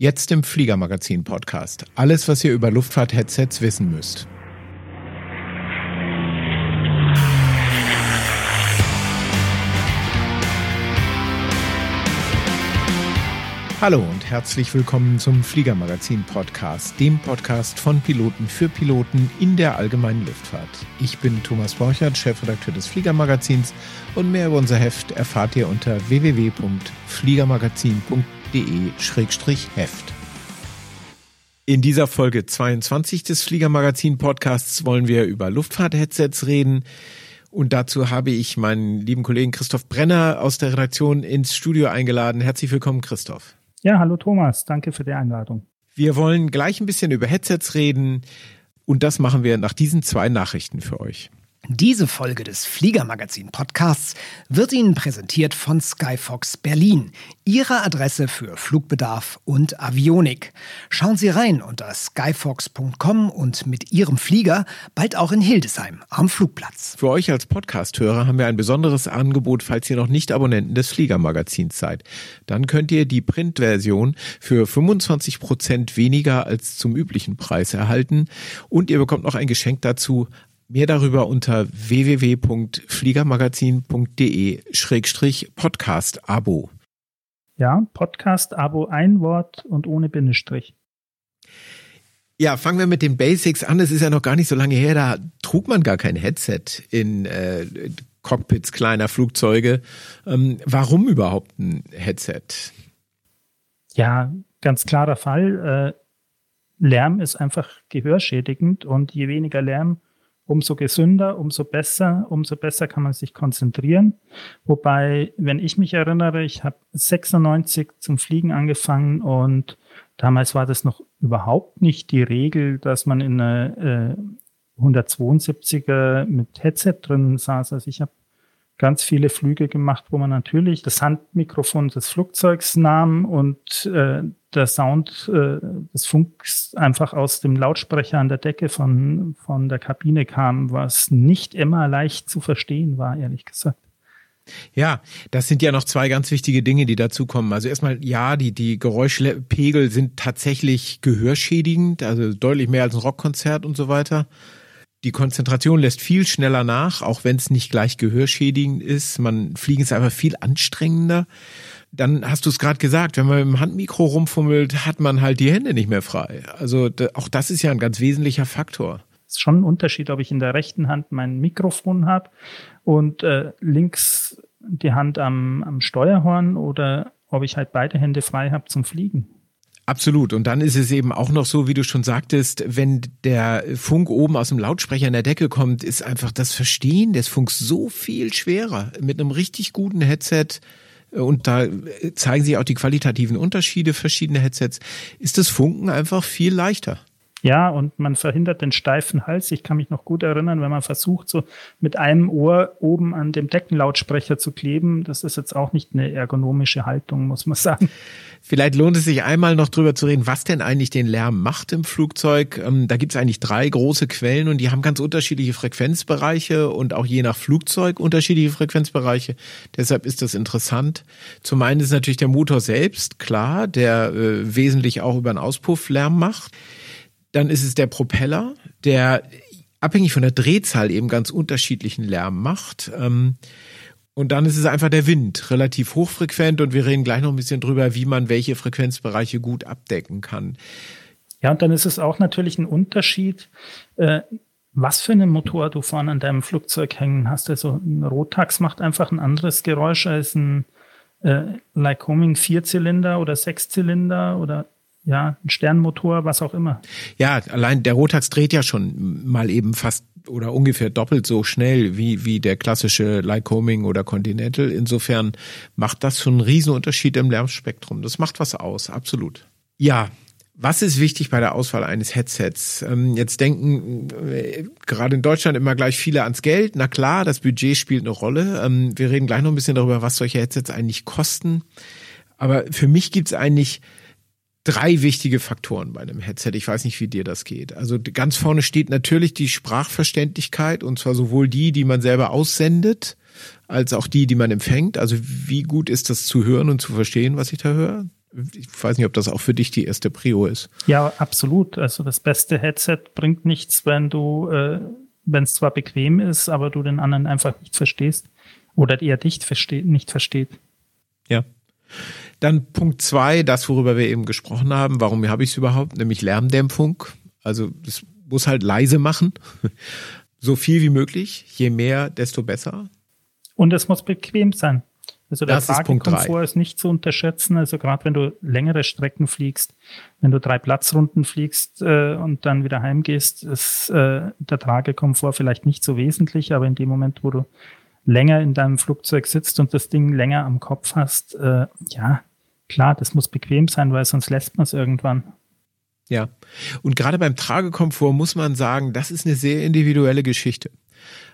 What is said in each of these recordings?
Jetzt im Fliegermagazin Podcast. Alles, was ihr über Luftfahrt-Headsets wissen müsst. Hallo und herzlich willkommen zum Fliegermagazin Podcast, dem Podcast von Piloten für Piloten in der allgemeinen Luftfahrt. Ich bin Thomas Borchert, Chefredakteur des Fliegermagazins und mehr über unser Heft erfahrt ihr unter www.fliegermagazin.de-heft. In dieser Folge 22 des Fliegermagazin Podcasts wollen wir über Luftfahrt-Headsets reden. Und dazu habe ich meinen lieben Kollegen Christoph Brenner aus der Redaktion ins Studio eingeladen. Herzlich willkommen, Christoph. Ja, hallo Thomas, danke für die Einladung. Wir wollen gleich ein bisschen über Headsets reden und das machen wir nach diesen zwei Nachrichten für euch. Diese Folge des Fliegermagazin Podcasts wird Ihnen präsentiert von Skyfox Berlin, Ihrer Adresse für Flugbedarf und Avionik. Schauen Sie rein unter skyfox.com und mit Ihrem Flieger bald auch in Hildesheim am Flugplatz. Für euch als Podcasthörer haben wir ein besonderes Angebot, falls ihr noch nicht Abonnenten des Fliegermagazins seid. Dann könnt ihr die Printversion für 25 Prozent weniger als zum üblichen Preis erhalten und ihr bekommt noch ein Geschenk dazu, Mehr darüber unter www.fliegermagazin.de-podcast-abo. Ja, Podcast-Abo ein Wort und ohne Bindestrich. Ja, fangen wir mit den Basics an. Es ist ja noch gar nicht so lange her, da trug man gar kein Headset in äh, Cockpits kleiner Flugzeuge. Ähm, warum überhaupt ein Headset? Ja, ganz klarer Fall. Äh, Lärm ist einfach gehörschädigend und je weniger Lärm, umso gesünder, umso besser, umso besser kann man sich konzentrieren. Wobei, wenn ich mich erinnere, ich habe 96 zum Fliegen angefangen und damals war das noch überhaupt nicht die Regel, dass man in einer äh, 172er mit Headset drin saß. Also ich habe ganz viele Flüge gemacht, wo man natürlich das Handmikrofon des Flugzeugs nahm und äh, der Sound äh, des Funks einfach aus dem Lautsprecher an der Decke von, von der Kabine kam, was nicht immer leicht zu verstehen war, ehrlich gesagt. Ja, das sind ja noch zwei ganz wichtige Dinge, die dazu kommen. Also erstmal, ja, die, die Geräuschpegel sind tatsächlich gehörschädigend, also deutlich mehr als ein Rockkonzert und so weiter. Die Konzentration lässt viel schneller nach, auch wenn es nicht gleich gehörschädigend ist. Man fliegen ist einfach viel anstrengender. Dann hast du es gerade gesagt, wenn man mit dem Handmikro rumfummelt, hat man halt die Hände nicht mehr frei. Also auch das ist ja ein ganz wesentlicher Faktor. Es ist schon ein Unterschied, ob ich in der rechten Hand mein Mikrofon habe und äh, links die Hand am, am Steuerhorn oder ob ich halt beide Hände frei habe zum Fliegen. Absolut. Und dann ist es eben auch noch so, wie du schon sagtest, wenn der Funk oben aus dem Lautsprecher in der Decke kommt, ist einfach das Verstehen des Funks so viel schwerer. Mit einem richtig guten Headset und da zeigen sich auch die qualitativen Unterschiede verschiedener Headsets, ist das Funken einfach viel leichter. Ja, und man verhindert den steifen Hals. Ich kann mich noch gut erinnern, wenn man versucht, so mit einem Ohr oben an dem Deckenlautsprecher zu kleben. Das ist jetzt auch nicht eine ergonomische Haltung, muss man sagen. Vielleicht lohnt es sich einmal noch drüber zu reden, was denn eigentlich den Lärm macht im Flugzeug. Ähm, da gibt es eigentlich drei große Quellen und die haben ganz unterschiedliche Frequenzbereiche und auch je nach Flugzeug unterschiedliche Frequenzbereiche. Deshalb ist das interessant. Zum einen ist natürlich der Motor selbst, klar, der äh, wesentlich auch über den Auspuff Lärm macht. Dann ist es der Propeller, der abhängig von der Drehzahl eben ganz unterschiedlichen Lärm macht. Ähm, und dann ist es einfach der Wind, relativ hochfrequent und wir reden gleich noch ein bisschen drüber, wie man welche Frequenzbereiche gut abdecken kann. Ja, und dann ist es auch natürlich ein Unterschied, äh, was für einen Motor du vorne an deinem Flugzeug hängen hast. Also ein Rotax macht einfach ein anderes Geräusch als ein äh, Lycoming Vierzylinder oder Sechszylinder oder ja, ein Sternmotor, was auch immer. Ja, allein der Rotax dreht ja schon mal eben fast oder ungefähr doppelt so schnell wie, wie der klassische Lycoming oder Continental. Insofern macht das schon einen riesen Unterschied im Lärmspektrum. Das macht was aus, absolut. Ja, was ist wichtig bei der Auswahl eines Headsets? Ähm, jetzt denken äh, gerade in Deutschland immer gleich viele ans Geld. Na klar, das Budget spielt eine Rolle. Ähm, wir reden gleich noch ein bisschen darüber, was solche Headsets eigentlich kosten. Aber für mich gibt's eigentlich drei wichtige Faktoren bei einem Headset. Ich weiß nicht, wie dir das geht. Also ganz vorne steht natürlich die Sprachverständlichkeit und zwar sowohl die, die man selber aussendet, als auch die, die man empfängt. Also wie gut ist das zu hören und zu verstehen, was ich da höre? Ich weiß nicht, ob das auch für dich die erste Prio ist. Ja, absolut. Also das beste Headset bringt nichts, wenn du, äh, wenn es zwar bequem ist, aber du den anderen einfach nicht verstehst oder er dich versteht, nicht versteht. Ja. Dann Punkt zwei, das, worüber wir eben gesprochen haben. Warum habe ich es überhaupt? Nämlich Lärmdämpfung. Also es muss halt leise machen. So viel wie möglich. Je mehr, desto besser. Und es muss bequem sein. Also der Das ist ist nicht zu unterschätzen. Also gerade wenn du längere Strecken fliegst, wenn du drei Platzrunden fliegst äh, und dann wieder heimgehst, ist äh, der Tragekomfort vielleicht nicht so wesentlich, aber in dem Moment, wo du länger in deinem Flugzeug sitzt und das Ding länger am Kopf hast, äh, ja, klar, das muss bequem sein, weil sonst lässt man es irgendwann. Ja. Und gerade beim Tragekomfort muss man sagen, das ist eine sehr individuelle Geschichte.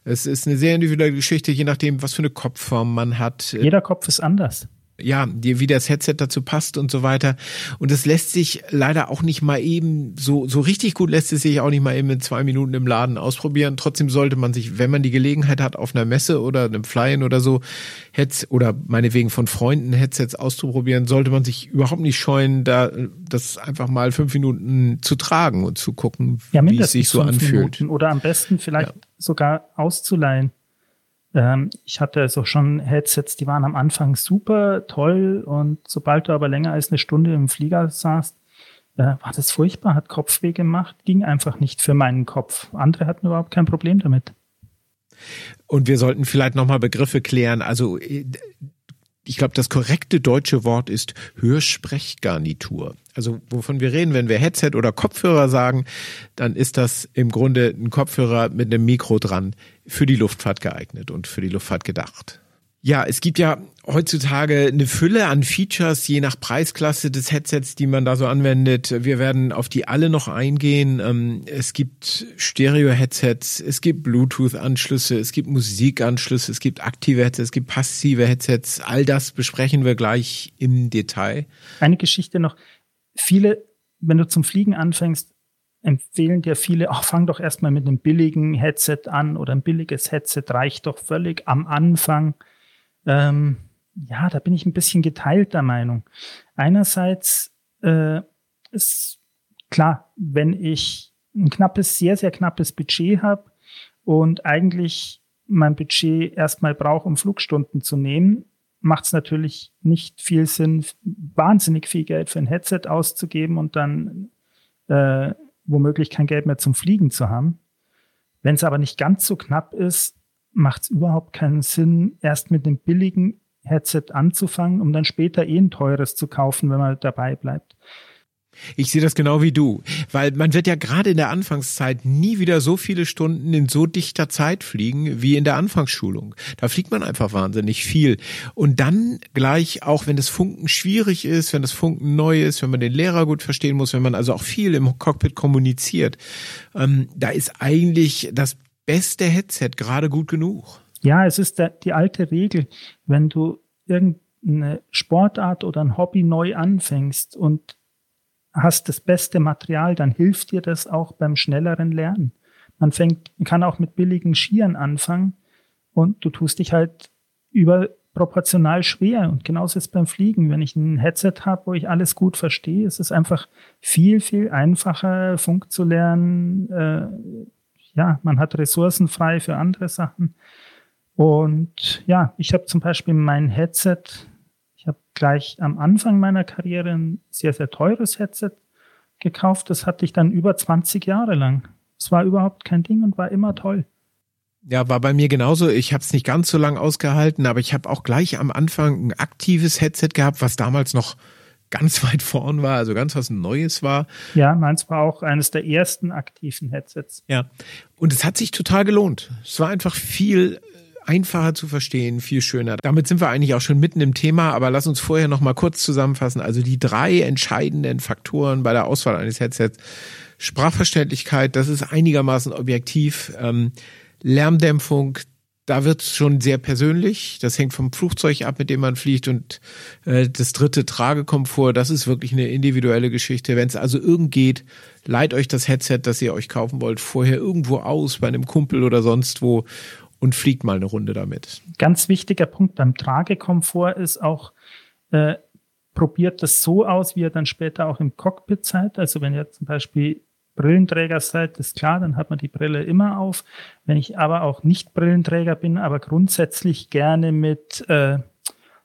Es ist eine sehr individuelle Geschichte, je nachdem, was für eine Kopfform man hat. Jeder Kopf ist anders. Ja, die- wie das Headset dazu passt und so weiter. Und es lässt sich leider auch nicht mal eben so, so richtig gut lässt es sich auch nicht mal eben in zwei Minuten im Laden ausprobieren. Trotzdem sollte man sich, wenn man die Gelegenheit hat, auf einer Messe oder einem Flyen oder so, Heads oder meinetwegen von Freunden Headsets auszuprobieren, sollte man sich überhaupt nicht scheuen, da das einfach mal fünf Minuten zu tragen und zu gucken, Ja, wie es sich so fünf anfühlt. Minuten oder am besten vielleicht sogar auszuleihen. Ähm, ich hatte so schon Headsets, die waren am Anfang super toll und sobald du aber länger als eine Stunde im Flieger saßt, äh, war das furchtbar, hat Kopfweh gemacht, ging einfach nicht für meinen Kopf. Andere hatten überhaupt kein Problem damit. Und wir sollten vielleicht nochmal Begriffe klären. Also äh, ich glaube, das korrekte deutsche Wort ist Hörsprechgarnitur. Also wovon wir reden, wenn wir Headset oder Kopfhörer sagen, dann ist das im Grunde ein Kopfhörer mit einem Mikro dran für die Luftfahrt geeignet und für die Luftfahrt gedacht. Ja, es gibt ja heutzutage eine Fülle an Features, je nach Preisklasse des Headsets, die man da so anwendet. Wir werden auf die alle noch eingehen. Ähm, Es gibt Stereo-Headsets, es gibt Bluetooth-Anschlüsse, es gibt Musikanschlüsse, es gibt aktive Headsets, es gibt passive Headsets. All das besprechen wir gleich im Detail. Eine Geschichte noch. Viele, wenn du zum Fliegen anfängst, empfehlen dir viele, ach, fang doch erstmal mit einem billigen Headset an oder ein billiges Headset reicht doch völlig am Anfang. Ähm, ja, da bin ich ein bisschen geteilter Meinung. Einerseits äh, ist klar, wenn ich ein knappes, sehr, sehr knappes Budget habe und eigentlich mein Budget erstmal brauche, um Flugstunden zu nehmen, macht es natürlich nicht viel Sinn, wahnsinnig viel Geld für ein Headset auszugeben und dann äh, womöglich kein Geld mehr zum Fliegen zu haben. Wenn es aber nicht ganz so knapp ist, macht es überhaupt keinen Sinn, erst mit einem billigen Headset anzufangen, um dann später eh ein teures zu kaufen, wenn man dabei bleibt. Ich sehe das genau wie du, weil man wird ja gerade in der Anfangszeit nie wieder so viele Stunden in so dichter Zeit fliegen wie in der Anfangsschulung. Da fliegt man einfach wahnsinnig viel. Und dann gleich, auch wenn das Funken schwierig ist, wenn das Funken neu ist, wenn man den Lehrer gut verstehen muss, wenn man also auch viel im Cockpit kommuniziert, ähm, da ist eigentlich das beste Headset gerade gut genug. Ja, es ist der, die alte Regel, wenn du irgendeine Sportart oder ein Hobby neu anfängst und hast das beste Material, dann hilft dir das auch beim schnelleren Lernen. Man fängt, kann auch mit billigen Skiern anfangen und du tust dich halt überproportional schwer. Und genauso ist es beim Fliegen. Wenn ich ein Headset habe, wo ich alles gut verstehe, ist es einfach viel, viel einfacher, Funk zu lernen. Äh, ja, man hat Ressourcen frei für andere Sachen. Und ja, ich habe zum Beispiel mein Headset, gleich am Anfang meiner Karriere ein sehr, sehr teures Headset gekauft. Das hatte ich dann über 20 Jahre lang. Es war überhaupt kein Ding und war immer toll. Ja, war bei mir genauso. Ich habe es nicht ganz so lang ausgehalten, aber ich habe auch gleich am Anfang ein aktives Headset gehabt, was damals noch ganz weit vorn war, also ganz was Neues war. Ja, meins war auch eines der ersten aktiven Headsets. Ja. Und es hat sich total gelohnt. Es war einfach viel einfacher zu verstehen, viel schöner. Damit sind wir eigentlich auch schon mitten im Thema, aber lass uns vorher noch mal kurz zusammenfassen. Also die drei entscheidenden Faktoren bei der Auswahl eines Headsets. Sprachverständlichkeit, das ist einigermaßen objektiv. Ähm, Lärmdämpfung, da wird es schon sehr persönlich. Das hängt vom Flugzeug ab, mit dem man fliegt. Und äh, das dritte Tragekomfort, das ist wirklich eine individuelle Geschichte. Wenn es also irgend geht, leiht euch das Headset, das ihr euch kaufen wollt, vorher irgendwo aus, bei einem Kumpel oder sonst wo und fliegt mal eine Runde damit. Ganz wichtiger Punkt beim Tragekomfort ist auch, äh, probiert das so aus, wie ihr dann später auch im Cockpit seid. Also wenn ihr zum Beispiel Brillenträger seid, ist klar, dann hat man die Brille immer auf. Wenn ich aber auch nicht Brillenträger bin, aber grundsätzlich gerne mit, äh,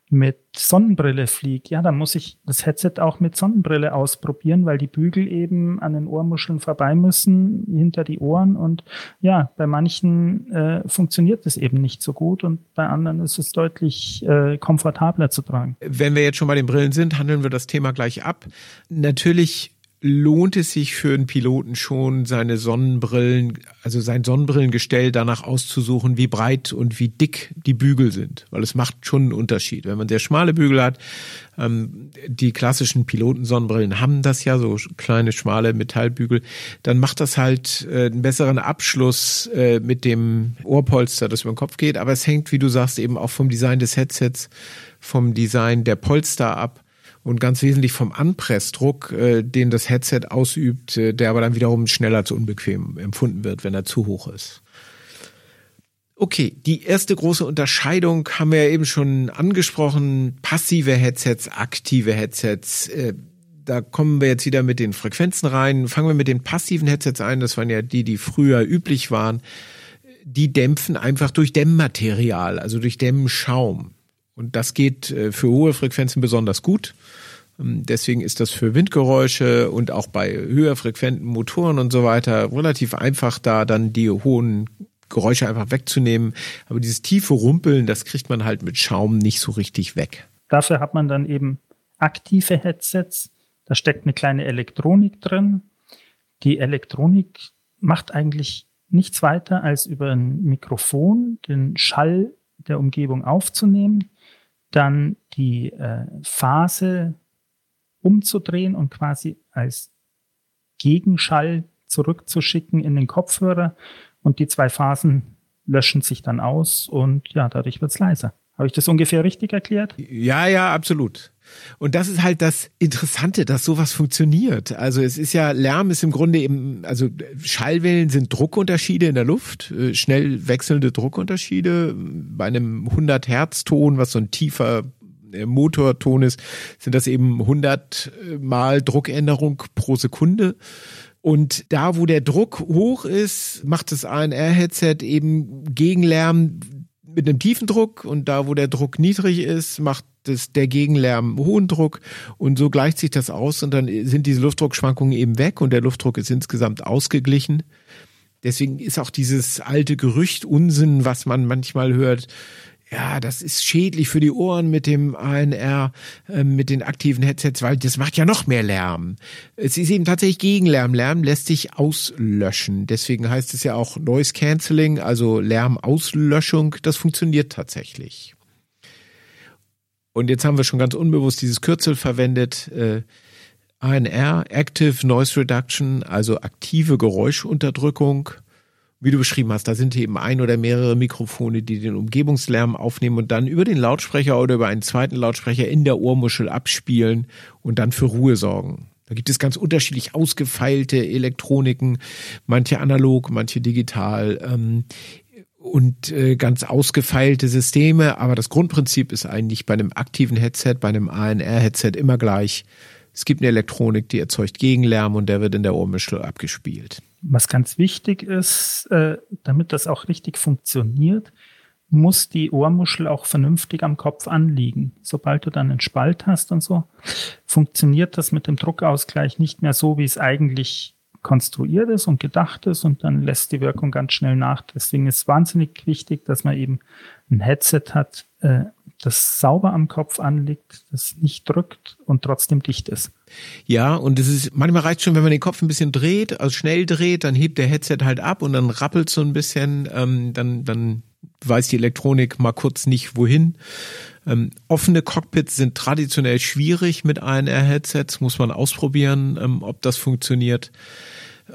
mit Sonnenbrille fliege, ja, dann muss ich das Headset auch mit Sonnenbrille ausprobieren, weil die Bügel eben an den Ohrmuscheln vorbei müssen, hinter die Ohren. Und ja, bei manchen äh, funktioniert das eben nicht so gut und bei anderen ist es deutlich äh, komfortabler zu tragen. Wenn wir jetzt schon bei den Brillen sind, handeln wir das Thema gleich ab. Natürlich lohnt es sich für einen Piloten schon, seine Sonnenbrillen, also sein Sonnenbrillengestell danach auszusuchen, wie breit und wie dick die Bügel sind, weil es macht schon einen Unterschied. Wenn man sehr schmale Bügel hat, ähm, die klassischen Pilotensonnenbrillen haben das ja, so kleine, schmale Metallbügel, dann macht das halt äh, einen besseren Abschluss äh, mit dem Ohrpolster, das über den Kopf geht. Aber es hängt, wie du sagst, eben auch vom Design des Headsets, vom Design der Polster ab und ganz wesentlich vom Anpressdruck, äh, den das Headset ausübt, äh, der aber dann wiederum schneller zu unbequem empfunden wird, wenn er zu hoch ist. Okay, die erste große Unterscheidung haben wir ja eben schon angesprochen. Passive Headsets, aktive Headsets. Äh, da kommen wir jetzt wieder mit den Frequenzen rein. Fangen wir mit den passiven Headsets ein. Das waren ja die, die früher üblich waren. Die dämpfen einfach durch Dämmmaterial, also durch Dämmschaum. Und das geht äh, für hohe Frequenzen besonders gut. Ähm, deswegen ist das für Windgeräusche und auch bei höher frequenten Motoren und so weiter relativ einfach, da dann die hohen Geräusche einfach wegzunehmen. Aber dieses tiefe Rumpeln, das kriegt man halt mit Schaum nicht so richtig weg. Dafür hat man dann eben aktive Headsets. Da steckt eine kleine Elektronik drin. Die Elektronik macht eigentlich nichts weiter, als über ein Mikrofon den Schall der Umgebung aufzunehmen dann die äh, Phase umzudrehen und quasi als Gegenschall zurückzuschicken in den Kopfhörer und die zwei Phasen löschen sich dann aus und ja, dadurch wird's leiser. Habe ich das ungefähr richtig erklärt? Ja, ja, absolut. Und das ist halt das Interessante, dass sowas funktioniert. Also es ist ja, Lärm ist im Grunde eben, also Schallwellen sind Druckunterschiede in der Luft, äh, schnell wechselnde Druckunterschiede. Bei einem 100 Hertz Ton, was so ein tiefer äh, Motorton ist, sind das eben 100 äh, mal Druckänderung pro Sekunde. Und da, wo der Druck hoch ist, macht das ANR-Headset eben Gegenlärm mit einem tiefen Druck und da, wo der Druck niedrig ist, macht das, der Gegenlärm hohen Druck und so gleicht sich das aus und dann sind diese Luftdruckschwankungen eben weg und der Luftdruck ist insgesamt ausgeglichen. Deswegen ist auch dieses alte Gerücht Unsinn, was man manchmal hört, ja, das ist schädlich für die Ohren mit dem ANR, äh, mit den aktiven Headsets, weil das macht ja noch mehr Lärm. Es ist eben tatsächlich Gegenlärm. Lärm lässt sich auslöschen. Deswegen heißt es ja auch Noise Cancelling, also Lärmauslöschung. Das funktioniert tatsächlich. Und jetzt haben wir schon ganz unbewusst dieses Kürzel verwendet. Äh, ANR, Active Noise Reduction, also aktive Geräuschunterdrückung. Wie du beschrieben hast, da sind eben ein oder mehrere Mikrofone, die den Umgebungslärm aufnehmen und dann über den Lautsprecher oder über einen zweiten Lautsprecher in der Ohrmuschel abspielen und dann für Ruhe sorgen. Da gibt es ganz unterschiedlich ausgefeilte Elektroniken, manche analog, manche digital. Ähm, und äh, ganz ausgefeilte Systeme, aber das Grundprinzip ist eigentlich bei einem aktiven Headset, bei einem ANR-Headset immer gleich. Es gibt eine Elektronik, die erzeugt Gegenlärm und der wird in der Ohrmuschel abgespielt. Was ganz wichtig ist, äh, damit das auch richtig funktioniert, muss die Ohrmuschel auch vernünftig am Kopf anliegen. Sobald du dann einen Spalt hast und so, funktioniert das mit dem Druckausgleich nicht mehr so, wie es eigentlich konstruiert ist und gedacht ist und dann lässt die Wirkung ganz schnell nach. Deswegen ist wahnsinnig wichtig, dass man eben ein Headset hat, äh, das sauber am Kopf anliegt, das nicht drückt und trotzdem dicht ist. Ja, und es ist, manchmal reicht schon, wenn man den Kopf ein bisschen dreht, also schnell dreht, dann hebt der Headset halt ab und dann rappelt so ein bisschen, ähm, dann, dann weiß die Elektronik mal kurz nicht wohin. Ähm, offene Cockpits sind traditionell schwierig mit ANR-Headsets, muss man ausprobieren, ähm, ob das funktioniert.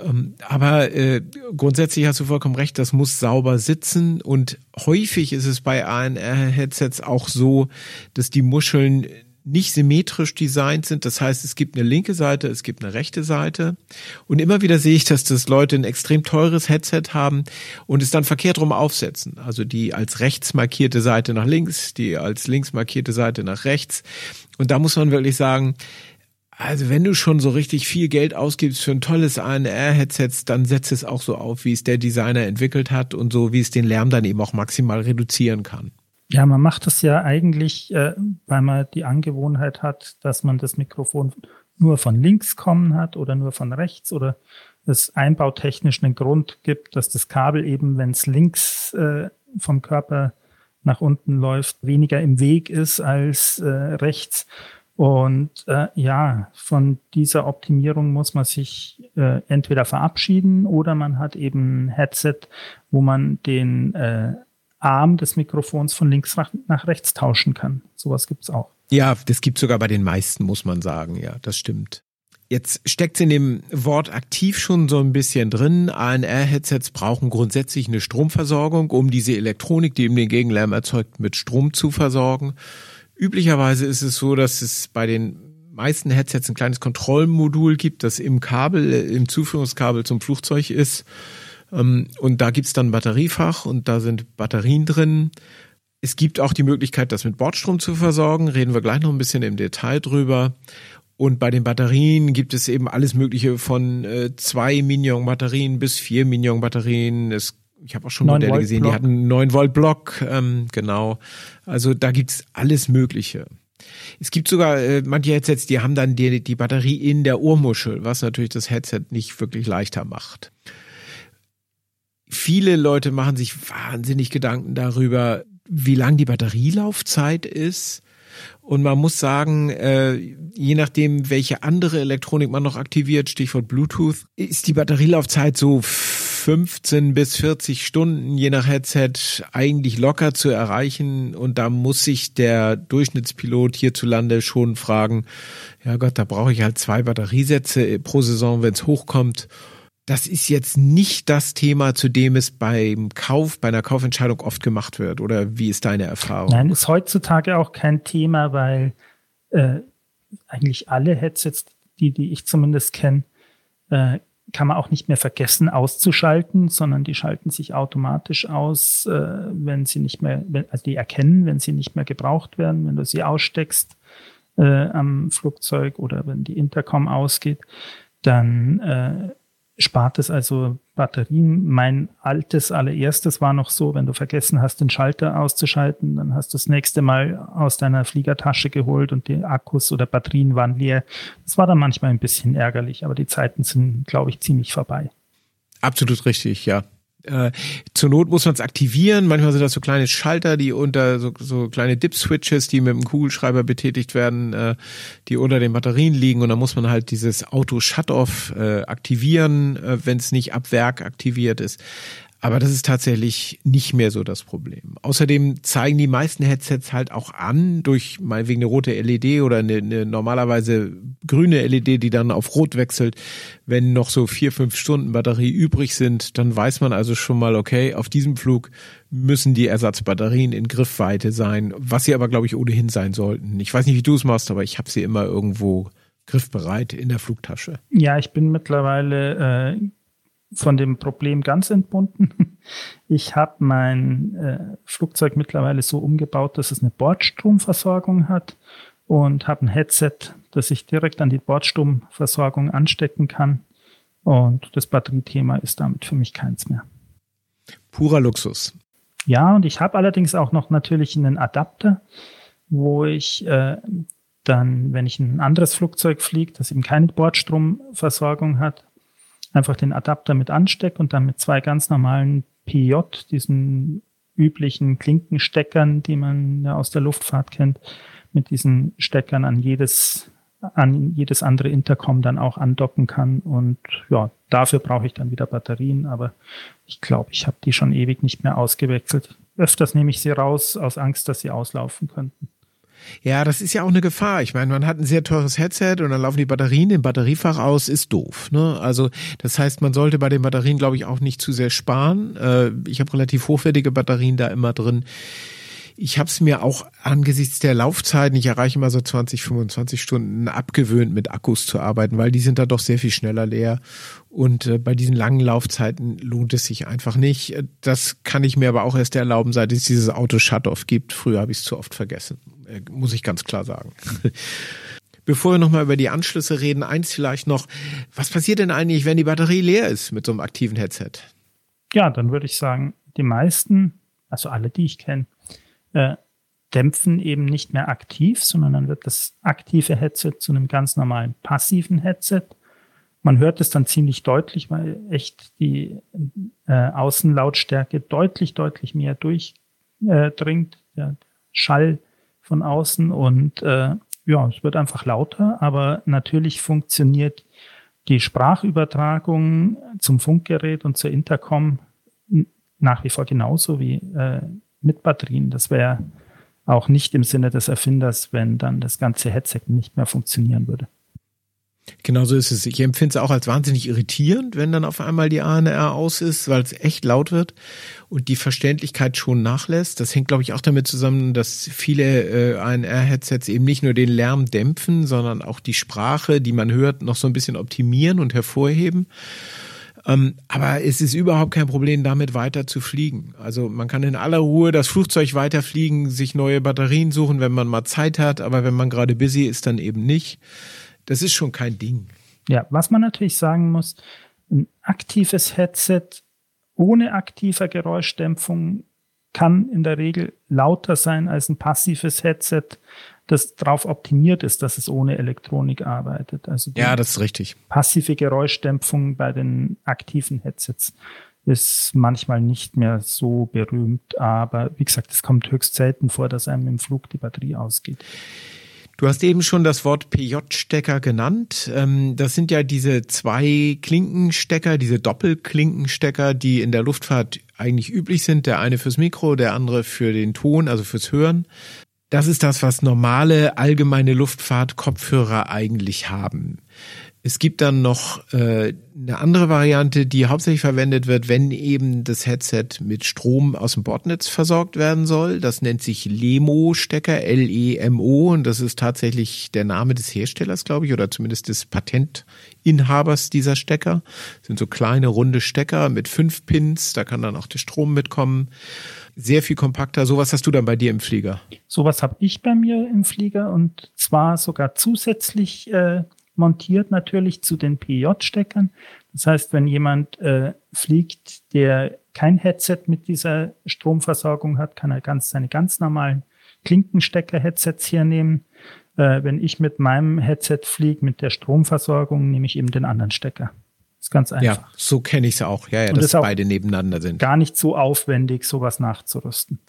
Ähm, aber äh, grundsätzlich hast du vollkommen recht, das muss sauber sitzen und häufig ist es bei ANR-Headsets auch so, dass die Muscheln nicht symmetrisch designt sind. Das heißt, es gibt eine linke Seite, es gibt eine rechte Seite. Und immer wieder sehe ich, dass das Leute ein extrem teures Headset haben und es dann verkehrt rum aufsetzen. Also die als rechts markierte Seite nach links, die als links markierte Seite nach rechts. Und da muss man wirklich sagen, also wenn du schon so richtig viel Geld ausgibst für ein tolles ANR-Headset, dann setz es auch so auf, wie es der Designer entwickelt hat und so, wie es den Lärm dann eben auch maximal reduzieren kann. Ja, man macht das ja eigentlich, äh, weil man die Angewohnheit hat, dass man das Mikrofon nur von links kommen hat oder nur von rechts oder es einbautechnisch einen Grund gibt, dass das Kabel eben, wenn es links äh, vom Körper nach unten läuft, weniger im Weg ist als äh, rechts. Und äh, ja, von dieser Optimierung muss man sich äh, entweder verabschieden oder man hat eben ein Headset, wo man den äh, Arm des Mikrofons von links nach rechts tauschen kann. Sowas gibt's auch. Ja, das gibt sogar bei den meisten, muss man sagen. Ja, das stimmt. Jetzt steckt in dem Wort aktiv schon so ein bisschen drin. ANR-Headsets brauchen grundsätzlich eine Stromversorgung, um diese Elektronik, die eben den Gegenlärm erzeugt, mit Strom zu versorgen. Üblicherweise ist es so, dass es bei den meisten Headsets ein kleines Kontrollmodul gibt, das im Kabel, im Zuführungskabel zum Flugzeug ist ähm, und da gibt's dann ein Batteriefach und da sind Batterien drin. Es gibt auch die Möglichkeit, das mit Bordstrom zu versorgen. Reden wir gleich noch ein bisschen im Detail drüber. Und bei den Batterien gibt es eben alles Mögliche von äh, zwei Minion-Batterien bis vier Minion-Batterien. Es, ich habe auch schon Modelle gesehen, die hatten 9 Volt Block. Ähm, genau. Also da gibt's alles Mögliche. Es gibt sogar äh, manche Headsets, die haben dann die, die Batterie in der Ohrmuschel, was natürlich das Headset nicht wirklich leichter macht viele Leute machen sich wahnsinnig Gedanken darüber, wie lang die Batterielaufzeit ist. Und man muss sagen, äh, je nachdem, welche andere Elektronik man noch aktiviert, Stichwort Bluetooth, ist die Batterielaufzeit so 15 bis 40 Stunden, je nach Headset, eigentlich locker zu erreichen. Und da muss sich der Durchschnittspilot hierzulande schon fragen, ja Gott, da brauche ich halt zwei Batteriesätze pro Saison, wenn es hochkommt das ist jetzt nicht das Thema, zu dem es beim Kauf, bei einer Kaufentscheidung oft gemacht wird. Oder wie ist deine Erfahrung? Nein, ist heutzutage auch kein Thema, weil äh, eigentlich alle Headsets, die, die ich zumindest kenne, äh, kann man auch nicht mehr vergessen auszuschalten, sondern die schalten sich automatisch aus, äh, wenn sie nicht mehr, also die erkennen, wenn sie nicht mehr gebraucht werden, wenn du sie aussteckst äh, am Flugzeug oder wenn die Intercom ausgeht, dann äh, spart es also Batterien. Mein altes allererstes war noch so, wenn du vergessen hast, den Schalter auszuschalten, dann hast du das nächste Mal aus deiner Fliegertasche geholt und die Akkus oder Batterien waren leer. Das war dann manchmal ein bisschen ärgerlich, aber die Zeiten sind, glaube ich, ziemlich vorbei. Absolut richtig, ja. Äh, zur Not muss man es aktivieren. Manchmal sind das so kleine Schalter, die unter so, so kleine Dip-Switches, die mit dem Kugelschreiber betätigt werden, äh, die unter den Batterien liegen. Und dann muss man halt dieses Auto-Shut-Off äh, aktivieren, äh, wenn es nicht ab Werk aktiviert ist. Aber das ist tatsächlich nicht mehr so das Problem. Außerdem zeigen die meisten Headsets halt auch an, durch meinetwegen eine rote LED oder eine, eine normalerweise grüne LED, die dann auf rot wechselt, wenn noch so vier, fünf Stunden Batterie übrig sind, dann weiß man also schon mal, okay, auf diesem Flug müssen die Ersatzbatterien in Griffweite sein, was sie aber, glaube ich, ohnehin sein sollten. Ich weiß nicht, wie du es machst, aber ich habe sie immer irgendwo griffbereit in der Flugtasche. Ja, ich bin mittlerweile äh, von dem Problem ganz entbunden. Ich habe mein äh, Flugzeug mittlerweile so umgebaut, dass es eine Bordstromversorgung hat und habe ein Headset, das ich direkt an die Bordstromversorgung anstecken kann. Und das Batteriethema ist damit für mich keins mehr. Purer Luxus. Ja, und ich habe allerdings auch noch natürlich einen Adapter, wo ich äh, dann, wenn ich ein anderes Flugzeug fliege, das eben keine Bordstromversorgung hat, einfach den Adapter mit anstecke und dann mit zwei ganz normalen PJ, diesen üblichen Klinkensteckern, die man ja aus der Luftfahrt kennt, mit diesen Steckern an jedes an jedes andere Intercom dann auch andocken kann. Und ja, dafür brauche ich dann wieder Batterien, aber ich glaube, ich habe die schon ewig nicht mehr ausgewechselt. Öfters nehme ich sie raus aus Angst, dass sie auslaufen könnten. Ja, das ist ja auch eine Gefahr. Ich meine, man hat ein sehr teures Headset und dann laufen die Batterien im Batteriefach aus, ist doof. Ne? Also das heißt, man sollte bei den Batterien, glaube ich, auch nicht zu sehr sparen. Äh, ich habe relativ hochwertige Batterien da immer drin. Ich habe es mir auch angesichts der Laufzeiten, ich erreiche immer so 20, 25 Stunden, abgewöhnt, mit Akkus zu arbeiten, weil die sind da doch sehr viel schneller leer. Und äh, bei diesen langen Laufzeiten lohnt es sich einfach nicht. Das kann ich mir aber auch erst erlauben, seit es dieses Auto-Shut-Off gibt. Früher habe ich es zu oft vergessen, muss ich ganz klar sagen. Bevor wir nochmal über die Anschlüsse reden, eins vielleicht noch. Was passiert denn eigentlich, wenn die Batterie leer ist mit so einem aktiven Headset? Ja, dann würde ich sagen, die meisten, also alle, die ich kenne, äh, dämpfen eben nicht mehr aktiv, sondern dann wird das aktive Headset zu einem ganz normalen passiven Headset. Man hört es dann ziemlich deutlich, weil echt die äh, Außenlautstärke deutlich, deutlich mehr durchdringt, äh, der Schall von außen und äh, ja, es wird einfach lauter, aber natürlich funktioniert die Sprachübertragung zum Funkgerät und zur Intercom nach wie vor genauso wie äh, mit Batterien. Das wäre auch nicht im Sinne des Erfinders, wenn dann das ganze Headset nicht mehr funktionieren würde. Genau so ist es. Ich empfinde es auch als wahnsinnig irritierend, wenn dann auf einmal die ANR aus ist, weil es echt laut wird und die Verständlichkeit schon nachlässt. Das hängt, glaube ich, auch damit zusammen, dass viele äh, ANR-Headsets eben nicht nur den Lärm dämpfen, sondern auch die Sprache, die man hört, noch so ein bisschen optimieren und hervorheben. Ähm, aber es ist überhaupt kein Problem, damit weiter zu fliegen. Also man kann in aller Ruhe das Flugzeug weiterfliegen, sich neue Batterien suchen, wenn man mal Zeit hat, aber wenn man gerade busy ist, dann eben nicht. Das ist schon kein Ding. Ja, was man natürlich sagen muss, ein aktives Headset ohne aktiver Geräuschdämpfung kann in der Regel lauter sein als ein passives Headset, das darauf optimiert ist, dass es ohne Elektronik arbeitet. Also ja, das ist richtig. Passive Geräuschdämpfung bei den aktiven Headsets ist manchmal nicht mehr so berühmt, aber wie gesagt, es kommt höchst selten vor, dass einem im Flug die Batterie ausgeht. Du hast eben schon das Wort PJ-Stecker genannt. Ähm, das sind ja diese zwei Klinkenstecker, diese Doppelklinkenstecker, die in der Luftfahrt eigentlich üblich sind. Der eine fürs Mikro, der andere für den Ton, also fürs Hören. Das ist das, was normale allgemeine Luftfahrt-Kopfhörer eigentlich haben. Es gibt dann noch äh, eine andere Variante, die hauptsächlich verwendet wird, wenn eben das Headset mit Strom aus dem Bordnetz versorgt werden soll. Das nennt sich LEMO-Stecker, L-E-M-O, und das ist tatsächlich der Name des Herstellers, glaube ich, oder zumindest des Patentinhabers dieser Stecker. Das sind so kleine runde Stecker mit fünf Pins, da kann dann auch der Strom mitkommen. Sehr viel kompakter. Sowas hast du dann bei dir im Flieger? Sowas habe ich bei mir im Flieger und zwar sogar zusätzlich äh, montiert natürlich zu den PJ-Steckern. Das heißt, wenn jemand äh, fliegt, der kein Headset mit dieser Stromversorgung hat, kann er ganz seine ganz normalen Klinkenstecker-Headsets hernehmen. Äh, wenn ich mit meinem Headset fliege, mit der Stromversorgung, nehme ich eben den anderen Stecker. Das ist ganz einfach. Ja, so kenne ich es auch. Ja, ja, dass beide nebeneinander sind. Gar nicht so aufwendig, sowas nachzurüsten.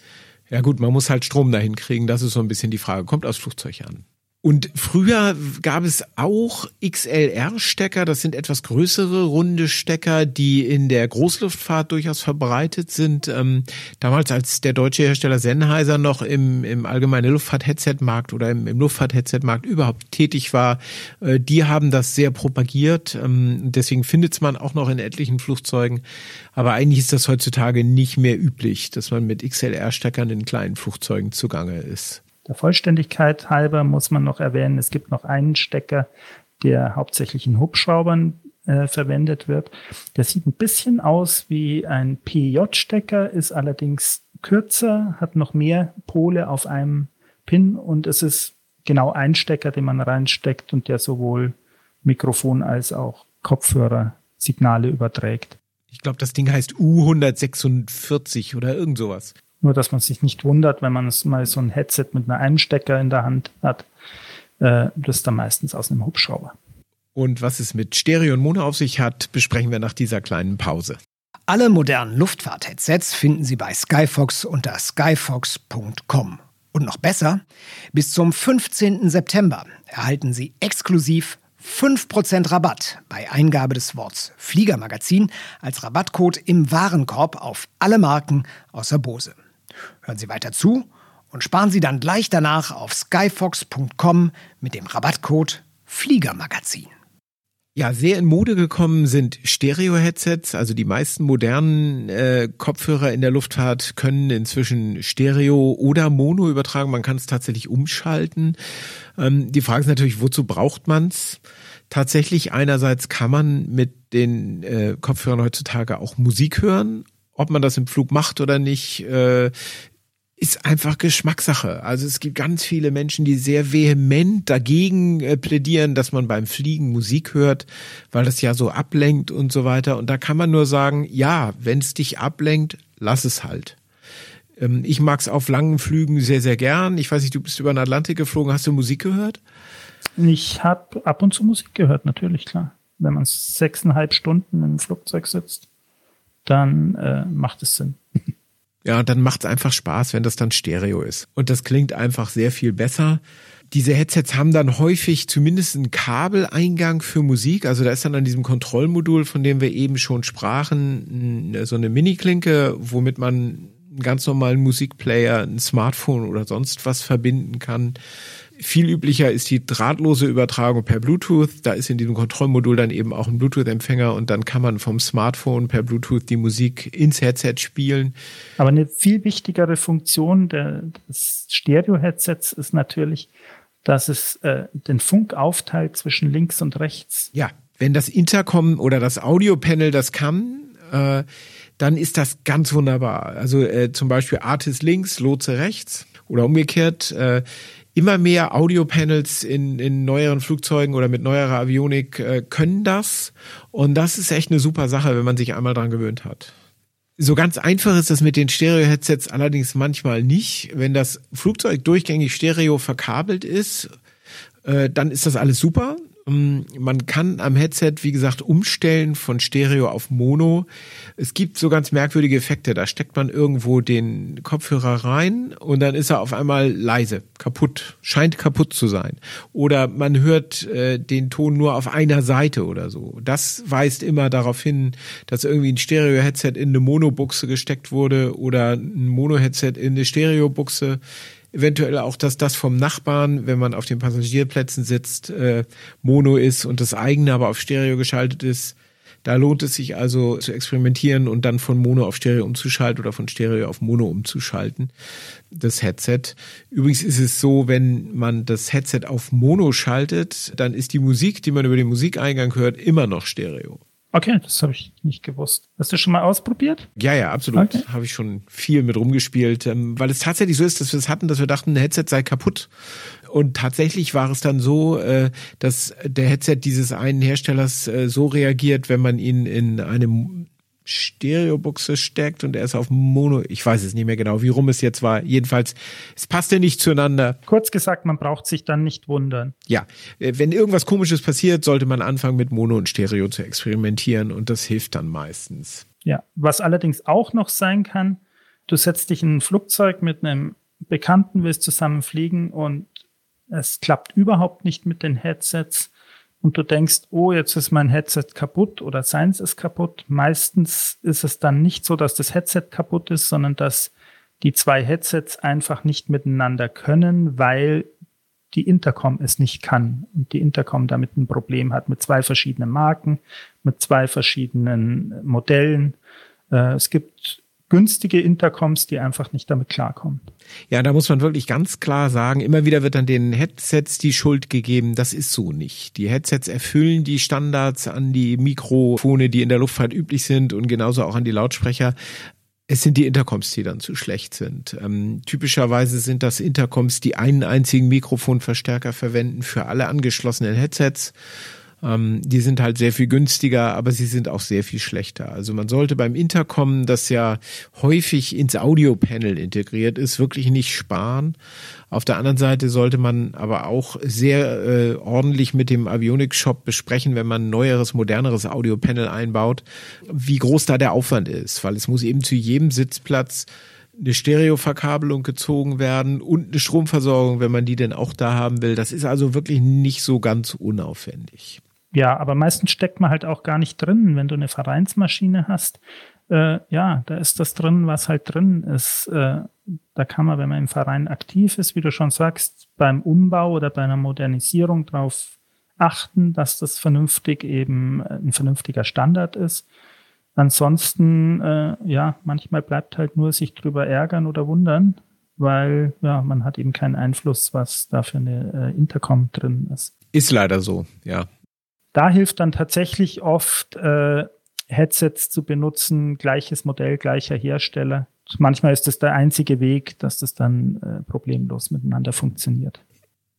Ja gut, man muss halt Strom dahin kriegen. Das ist so ein bisschen die Frage. Kommt aus Flugzeug an. Und früher gab es auch XLR-Stecker, das sind etwas größere runde Stecker, die in der Großluftfahrt durchaus verbreitet sind. Ähm, damals, als der deutsche Hersteller Sennheiser noch im, im allgemeinen Luftfahrt-Headset-Markt oder im, im Luftfahrt-Headset-Markt überhaupt tätig war, äh, die haben das sehr propagiert. Ähm, deswegen findet man auch noch in etlichen Flugzeugen. Aber eigentlich ist das heutzutage nicht mehr üblich, dass man mit XLR-Steckern in kleinen Flugzeugen zugange ist. Der Vollständigkeit halber muss man noch erwähnen, es gibt noch einen Stecker, der hauptsächlich in Hubschraubern äh, verwendet wird. Der sieht ein bisschen aus wie ein PJ-Stecker, ist allerdings kürzer, hat noch mehr Pole auf einem Pin und es ist genau ein Stecker, den man reinsteckt und der sowohl Mikrofon als auch Kopfhörersignale überträgt. Ich glaube, das Ding heißt U146 oder irgend sowas. Nur, dass man sich nicht wundert, wenn man mal so ein Headset mit einem Stecker in der Hand hat. Äh, das ist dann meistens aus einem Hubschrauber. Und was es mit Stereo und Mono auf sich hat, besprechen wir nach dieser kleinen Pause. Alle modernen Luftfahrt-Headsets finden Sie bei Skyfox unter skyfox.com. Und noch besser, bis zum 15. September erhalten Sie exklusiv 5% Rabatt bei Eingabe des Worts Fliegermagazin als Rabattcode im Warenkorb auf alle Marken außer Bose. Hören Sie weiter zu und sparen Sie dann gleich danach auf skyfox.com mit dem Rabattcode Fliegermagazin. Ja, sehr in Mode gekommen sind Stereo-Headsets. Also die meisten modernen äh, Kopfhörer in der Luftfahrt können inzwischen Stereo oder Mono übertragen. Man kann es tatsächlich umschalten. Ähm, die Frage ist natürlich, wozu braucht man's? Tatsächlich einerseits kann man mit den äh, Kopfhörern heutzutage auch Musik hören. Ob man das im Flug macht oder nicht, äh, ist einfach Geschmackssache. Also es gibt ganz viele Menschen, die sehr vehement dagegen äh, plädieren, dass man beim Fliegen Musik hört, weil das ja so ablenkt und so weiter. Und da kann man nur sagen, ja, wenn es dich ablenkt, lass es halt. Ähm, ich mag es auf langen Flügen sehr, sehr gern. Ich weiß nicht, du bist über den Atlantik geflogen. Hast du Musik gehört? Ich habe ab und zu Musik gehört, natürlich, klar. Wenn man sechseinhalb Stunden im Flugzeug sitzt, dann äh, macht es Sinn. Ja, dann macht's einfach Spaß, wenn das dann Stereo ist. Und das klingt einfach sehr viel besser. Diese Headsets haben dann häufig zumindest einen Kabeleingang für Musik. Also da ist dann an diesem Kontrollmodul, von dem wir eben schon sprachen, so eine Mini-Klinke, womit man einen ganz normalen Musikplayer, ein Smartphone oder sonst was verbinden kann. Viel üblicher ist die drahtlose Übertragung per Bluetooth. Da ist in diesem Kontrollmodul dann eben auch ein Bluetooth-Empfänger und dann kann man vom Smartphone per Bluetooth die Musik ins Headset spielen. Aber eine viel wichtigere Funktion des Stereo-Headsets ist natürlich, dass es äh, den Funk aufteilt zwischen links und rechts. Ja, wenn das Intercom oder das Audiopanel das kann, äh, dann ist das ganz wunderbar. Also äh, zum Beispiel Artist links, Lotse rechts oder umgekehrt. Äh, immer mehr Audiopanels in, in neueren Flugzeugen oder mit neuerer Avionik äh, können das. Und das ist echt eine super Sache, wenn man sich einmal dran gewöhnt hat. So ganz einfach ist das mit den Stereo-Headsets allerdings manchmal nicht. Wenn das Flugzeug durchgängig Stereo verkabelt ist, äh, dann ist das alles super. Ähm, man kann am Headset, wie gesagt, umstellen von Stereo auf Mono. Es gibt so ganz merkwürdige Effekte. Da steckt man irgendwo den Kopfhörer rein und dann ist er auf einmal leise, kaputt, scheint kaputt zu sein. Oder man hört äh, den Ton nur auf einer Seite oder so. Das weist immer darauf hin, dass irgendwie ein Stereo-Headset in eine Mono-Buchse gesteckt wurde oder ein Mono-Headset in eine Stereo-Buchse eventuell auch, dass das vom Nachbarn, wenn man auf den Passagierplätzen sitzt, äh, Mono ist und das eigene aber auf Stereo geschaltet ist. Da lohnt es sich also zu experimentieren und dann von Mono auf Stereo umzuschalten oder von Stereo auf Mono umzuschalten, das Headset. Übrigens ist es so, wenn man das Headset auf Mono schaltet, dann ist die Musik, die man über den Musikeingang hört, immer noch Stereo. Okay, das habe ich nicht gewusst. Hast du schon mal ausprobiert? Ja, ja, absolut. Okay. Habe ich schon viel mit rumgespielt, ähm, weil es tatsächlich so ist, dass wir es hatten, dass wir dachten, ein Headset sei kaputt. Und tatsächlich war es dann so, äh, dass der Headset dieses einen Herstellers äh, so reagiert, wenn man ihn in einem Stereobuchse steckt und er ist auf Mono. Ich weiß es nicht mehr genau, wie rum es jetzt war. Jedenfalls, es passte nicht zueinander. Kurz gesagt, man braucht sich dann nicht wundern. Ja, äh, wenn irgendwas Komisches passiert, sollte man anfangen mit Mono und Stereo zu experimentieren und das hilft dann meistens. Ja, was allerdings auch noch sein kann, du setzt dich in ein Flugzeug mit einem Bekannten, willst zusammen fliegen und es klappt überhaupt nicht mit den Headsets und du denkst, oh, jetzt ist mein Headset kaputt oder seins ist kaputt. Meistens ist es dann nicht so, dass das Headset kaputt ist, sondern dass die zwei Headsets einfach nicht miteinander können, weil die Intercom es nicht kann und die Intercom damit ein Problem hat mit zwei verschiedenen Marken, mit zwei verschiedenen Modellen. Äh, es gibt günstige Intercoms, die einfach nicht damit klarkommen. Ja, da muss man wirklich ganz klar sagen, immer wieder wird dann den Headsets die Schuld gegeben. Das ist so nicht. Die Headsets erfüllen die Standards an die Mikrofone, die in der Luftfahrt üblich sind und genauso auch an die Lautsprecher. Es sind die Intercoms, die dann zu schlecht sind. Ähm, typischerweise sind das Intercoms, die einen einzigen Mikrofonverstärker verwenden für alle angeschlossenen Headsets. Ähm, die sind halt sehr viel günstiger, aber sie sind auch sehr viel schlechter. Also man sollte beim Intercom, das ja häufig ins Audiopanel integriert ist, wirklich nicht sparen. Auf der anderen Seite sollte man aber auch sehr äh, ordentlich mit dem Avionics Shop besprechen, wenn man ein neueres, moderneres Audiopanel einbaut, wie groß da der Aufwand ist, weil es muss eben zu jedem Sitzplatz eine Stereoverkabelung gezogen werden und eine Stromversorgung, wenn man die denn auch da haben will. Das ist also wirklich nicht so ganz unaufwendig. Ja, aber meistens steckt man halt auch gar nicht drin. Wenn du eine Vereinsmaschine hast, äh, ja, da ist das drin, was halt drin ist. Äh, da kann man, wenn man im Verein aktiv ist, wie du schon sagst, beim Umbau oder bei einer Modernisierung drauf achten, dass das vernünftig eben äh, ein vernünftiger Standard ist. Ansonsten, äh, ja, manchmal bleibt halt nur sich drüber ärgern oder wundern, weil ja, man hat eben keinen Einfluss, was da für eine äh, Intercom drin ist. Ist leider so, ja. Da hilft dann tatsächlich oft äh, Headsets zu benutzen, gleiches Modell, gleicher Hersteller. Manchmal ist das der einzige Weg, dass das dann äh, problemlos miteinander funktioniert.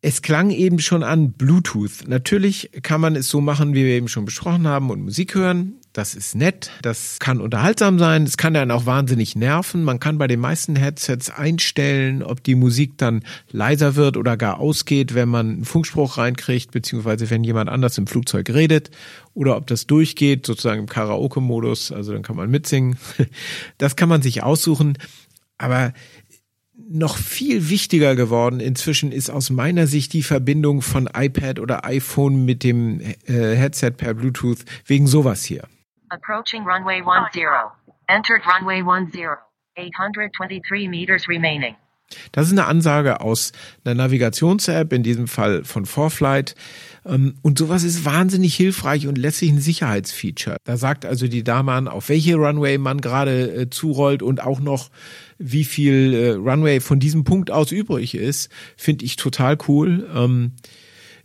Es klang eben schon an Bluetooth. Natürlich kann man es so machen, wie wir eben schon besprochen haben, und Musik hören. Das ist nett. Das kann unterhaltsam sein. Es kann dann auch wahnsinnig nerven. Man kann bei den meisten Headsets einstellen, ob die Musik dann leiser wird oder gar ausgeht, wenn man einen Funkspruch reinkriegt, beziehungsweise wenn jemand anders im Flugzeug redet oder ob das durchgeht, sozusagen im Karaoke-Modus. Also dann kann man mitsingen. Das kann man sich aussuchen. Aber noch viel wichtiger geworden inzwischen ist aus meiner Sicht die Verbindung von iPad oder iPhone mit dem äh, Headset per Bluetooth wegen sowas hier. Approaching runway 10. Entered runway 10. 823 meters remaining. Das ist eine Ansage aus einer Navigations-App, in diesem Fall von ForFlight. Ähm, und sowas ist wahnsinnig hilfreich und letztlich ein Sicherheitsfeature. Da sagt also die Dame an, auf welche Runway man gerade äh, zurollt und auch noch, wie viel äh, Runway von diesem Punkt aus übrig ist. Finde ich total cool. Ähm,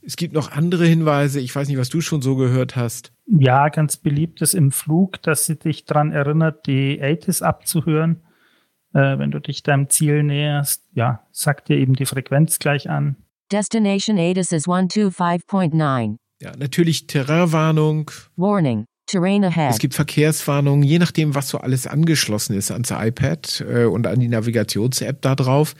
es gibt noch andere Hinweise. Ich weiß nicht, was du schon so gehört hast. Ja, ganz beliebt ist im Flug, dass sie dich daran erinnert, die ATIS abzuhören. Äh, wenn du dich deinem Ziel näherst, ja, sagt dir eben die Frequenz gleich an. Destination ATIS is 125.9. Ja, natürlich Terrainwarnung. Warning. Terrain ahead. Es gibt Verkehrswarnungen, je nachdem, was so alles angeschlossen ist ans iPad äh, und an die Navigations-App da drauf.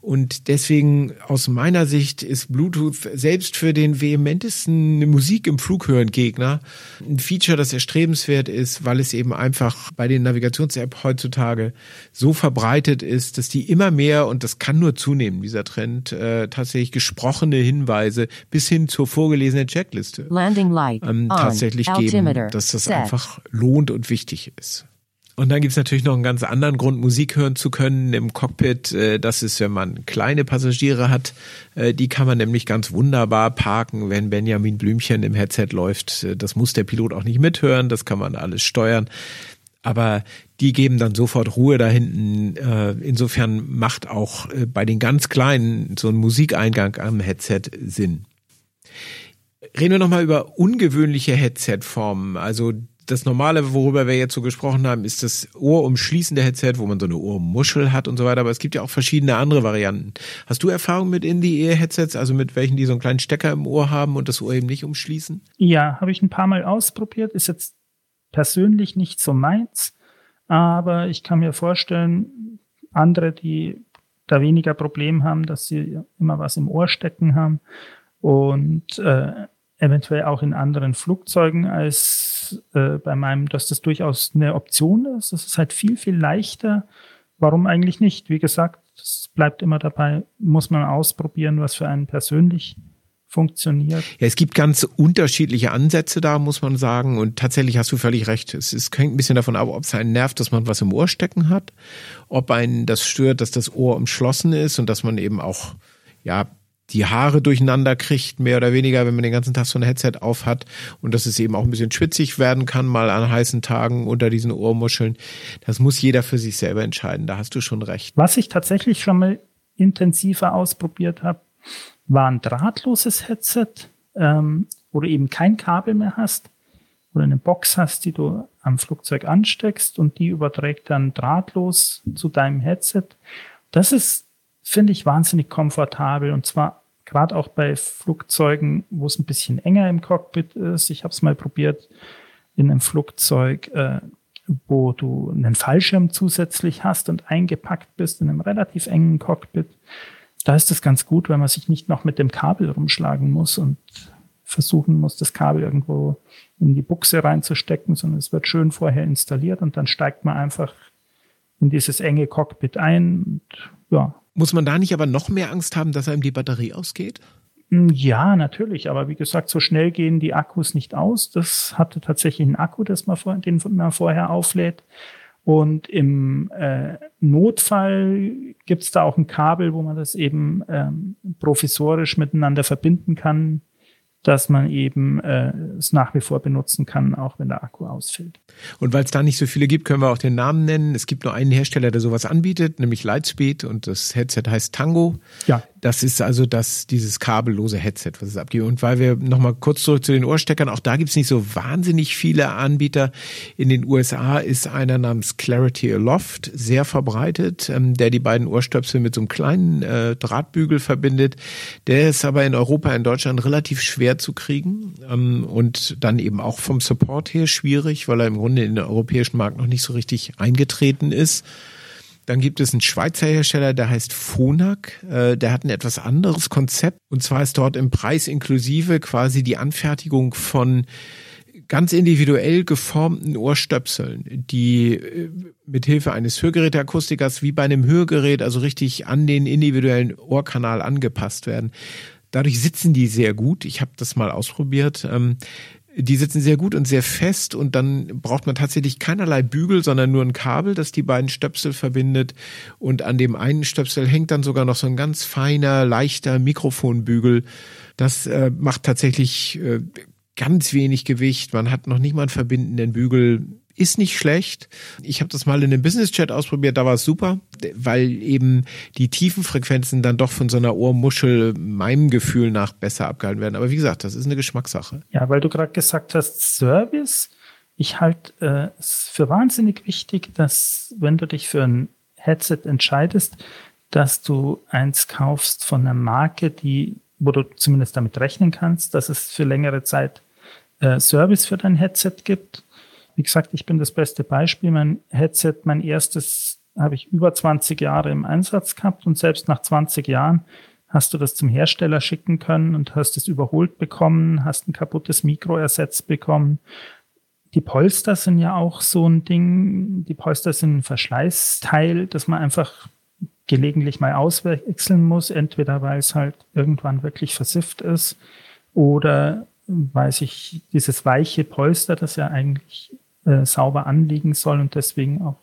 Und deswegen aus meiner Sicht ist Bluetooth selbst für den vehementesten Musik im Flug hören Gegner ein Feature, das erstrebenswert ist, weil es eben einfach bei den Navigations-App heutzutage so verbreitet ist, dass die immer mehr, und das kann nur zunehmen, dieser Trend, äh, tatsächlich gesprochene Hinweise bis hin zur vorgelesenen Checkliste ähm, tatsächlich geben, dass das einfach lohnt und wichtig ist. Und dann gibt's natürlich noch einen ganz anderen Grund, Musik hören zu können im Cockpit. Äh, das ist, wenn man kleine Passagiere hat. Äh, die kann man nämlich ganz wunderbar parken, wenn Benjamin Blümchen im Headset läuft. Äh, das muss der Pilot auch nicht mithören, das kann man alles steuern. Aber die geben dann sofort Ruhe da hinten. Insofern macht auch bei den ganz Kleinen so ein Musikeingang am Headset Sinn. Reden wir nochmal über ungewöhnliche Headset-Formen. Also das Normale, worüber wir jetzt so gesprochen haben, ist das ohrumschließende Headset, wo man so eine Ohrmuschel hat und so weiter. Aber es gibt ja auch verschiedene andere Varianten. Hast du Erfahrung mit In-the-Ear-Headsets, also mit welchen, die so einen kleinen Stecker im Ohr haben und das Ohr eben nicht umschließen? Ja, habe ich ein paar Mal ausprobiert. Ist jetzt persönlich nicht so meins. Aber ich kann mir vorstellen, andere, die da weniger Problem haben, dass sie immer was im Ohr stecken haben und äh, eventuell auch in anderen Flugzeugen als äh, bei meinem, dass das durchaus eine Option ist. Das ist halt viel, viel leichter. Warum eigentlich nicht? Wie gesagt, es bleibt immer dabei, muss man ausprobieren, was für einen persönlich funktioniert. Ja, es gibt ganz unterschiedliche Ansätze da, muss man sagen. Und tatsächlich hast du völlig recht. Es, es hängt ein bisschen davon ab, ob es einen nervt, dass man was im Ohr stecken hat, ob einen das stört, dass das Ohr umschlossen ist und dass man eben auch ja die Haare durcheinander kriegt, mehr oder weniger, wenn man den ganzen Tag so ein Headset auf hat und dass es eben auch ein bisschen schwitzig werden kann, mal an heißen Tagen unter diesen Ohrmuscheln. Das muss jeder für sich selber entscheiden. Da hast du schon recht. Was ich tatsächlich schon mal intensiver ausprobiert habe, war ein drahtloses Headset, ähm, wo du eben kein Kabel mehr hast, oder eine Box hast, die du am Flugzeug ansteckst und die überträgt dann drahtlos zu deinem Headset. Das ist, finde ich, wahnsinnig komfortabel und zwar gerade auch bei Flugzeugen, wo es ein bisschen enger im Cockpit ist. Ich habe es mal probiert in einem Flugzeug, äh, wo du einen Fallschirm zusätzlich hast und eingepackt bist in einem relativ engen Cockpit. Da ist es ganz gut, weil man sich nicht noch mit dem Kabel rumschlagen muss und versuchen muss, das Kabel irgendwo in die Buchse reinzustecken, sondern es wird schön vorher installiert und dann steigt man einfach in dieses enge Cockpit ein und ja, muss man da nicht aber noch mehr Angst haben, dass einem die Batterie ausgeht? Hm, ja, natürlich, aber wie gesagt, so schnell gehen die Akkus nicht aus. Das hatte tatsächlich einen Akku, das man vor, den man vorher auflädt. Und im äh, Notfall gibt es da auch ein Kabel, wo man das eben ähm, provisorisch miteinander verbinden kann. Dass man eben äh, es nach wie vor benutzen kann, auch wenn der Akku ausfällt. Und weil es da nicht so viele gibt, können wir auch den Namen nennen. Es gibt nur einen Hersteller, der sowas anbietet, nämlich Lightspeed und das Headset heißt Tango. Ja. Das ist also das, dieses kabellose Headset, was es abgibt. Und weil wir nochmal kurz zurück zu den Ohrsteckern, auch da gibt es nicht so wahnsinnig viele Anbieter. In den USA ist einer namens Clarity Aloft sehr verbreitet, ähm, der die beiden Ohrstöpsel mit so einem kleinen äh, Drahtbügel verbindet. Der ist aber in Europa, in Deutschland relativ schwer zu kriegen ähm, und dann eben auch vom Support her schwierig, weil er im Grunde in den europäischen Markt noch nicht so richtig eingetreten ist. Dann gibt es einen Schweizer Hersteller, der heißt Phonak. Äh, der hat ein etwas anderes Konzept. Und zwar ist dort im Preis inklusive quasi die Anfertigung von ganz individuell geformten Ohrstöpseln, die äh, mit Hilfe eines Hörgeräteakustikers wie bei einem Hörgerät also richtig an den individuellen Ohrkanal angepasst werden. Dadurch sitzen die sehr gut. Ich habe das mal ausprobiert. Die sitzen sehr gut und sehr fest und dann braucht man tatsächlich keinerlei Bügel, sondern nur ein Kabel, das die beiden Stöpsel verbindet. Und an dem einen Stöpsel hängt dann sogar noch so ein ganz feiner, leichter Mikrofonbügel. Das äh, macht tatsächlich äh, ganz wenig Gewicht. Man hat noch nicht mal einen verbindenden Bügel ist nicht schlecht. Ich habe das mal in einem Business Chat ausprobiert, da war es super, weil eben die tiefen Frequenzen dann doch von so einer Ohrmuschel meinem Gefühl nach besser abgehalten werden. Aber wie gesagt, das ist eine Geschmackssache. Ja, weil du gerade gesagt hast, Service. Ich halte äh, es für wahnsinnig wichtig, dass wenn du dich für ein Headset entscheidest, dass du eins kaufst von einer Marke, die, wo du zumindest damit rechnen kannst, dass es für längere Zeit äh, Service für dein Headset gibt wie gesagt, ich bin das beste Beispiel. Mein Headset, mein erstes, habe ich über 20 Jahre im Einsatz gehabt und selbst nach 20 Jahren hast du das zum Hersteller schicken können und hast es überholt bekommen, hast ein kaputtes Mikro ersetzt bekommen. Die Polster sind ja auch so ein Ding. Die Polster sind ein Verschleißteil, das man einfach gelegentlich mal auswechseln muss, entweder weil es halt irgendwann wirklich versifft ist oder weil sich dieses weiche Polster, das ja eigentlich äh, sauber anliegen soll und deswegen auch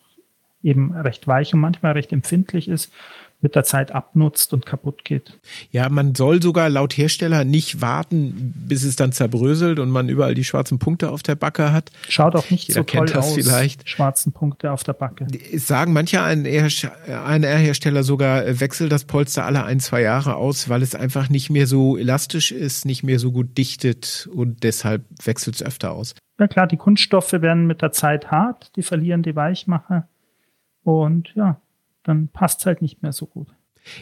eben recht weich und manchmal recht empfindlich ist, mit der Zeit abnutzt und kaputt geht. Ja, man soll sogar laut Hersteller nicht warten, bis es dann zerbröselt und man überall die schwarzen Punkte auf der Backe hat. Schaut auch nicht Jeder so toll aus, vielleicht. schwarzen Punkte auf der Backe. Es sagen manche ANR-Hersteller sogar, äh, wechselt das Polster alle ein, zwei Jahre aus, weil es einfach nicht mehr so elastisch ist, nicht mehr so gut dichtet und deshalb wechselt es öfter aus. Ja klar, die Kunststoffe werden mit der Zeit hart, die verlieren die Weichmacher und ja, dann passt es halt nicht mehr so gut.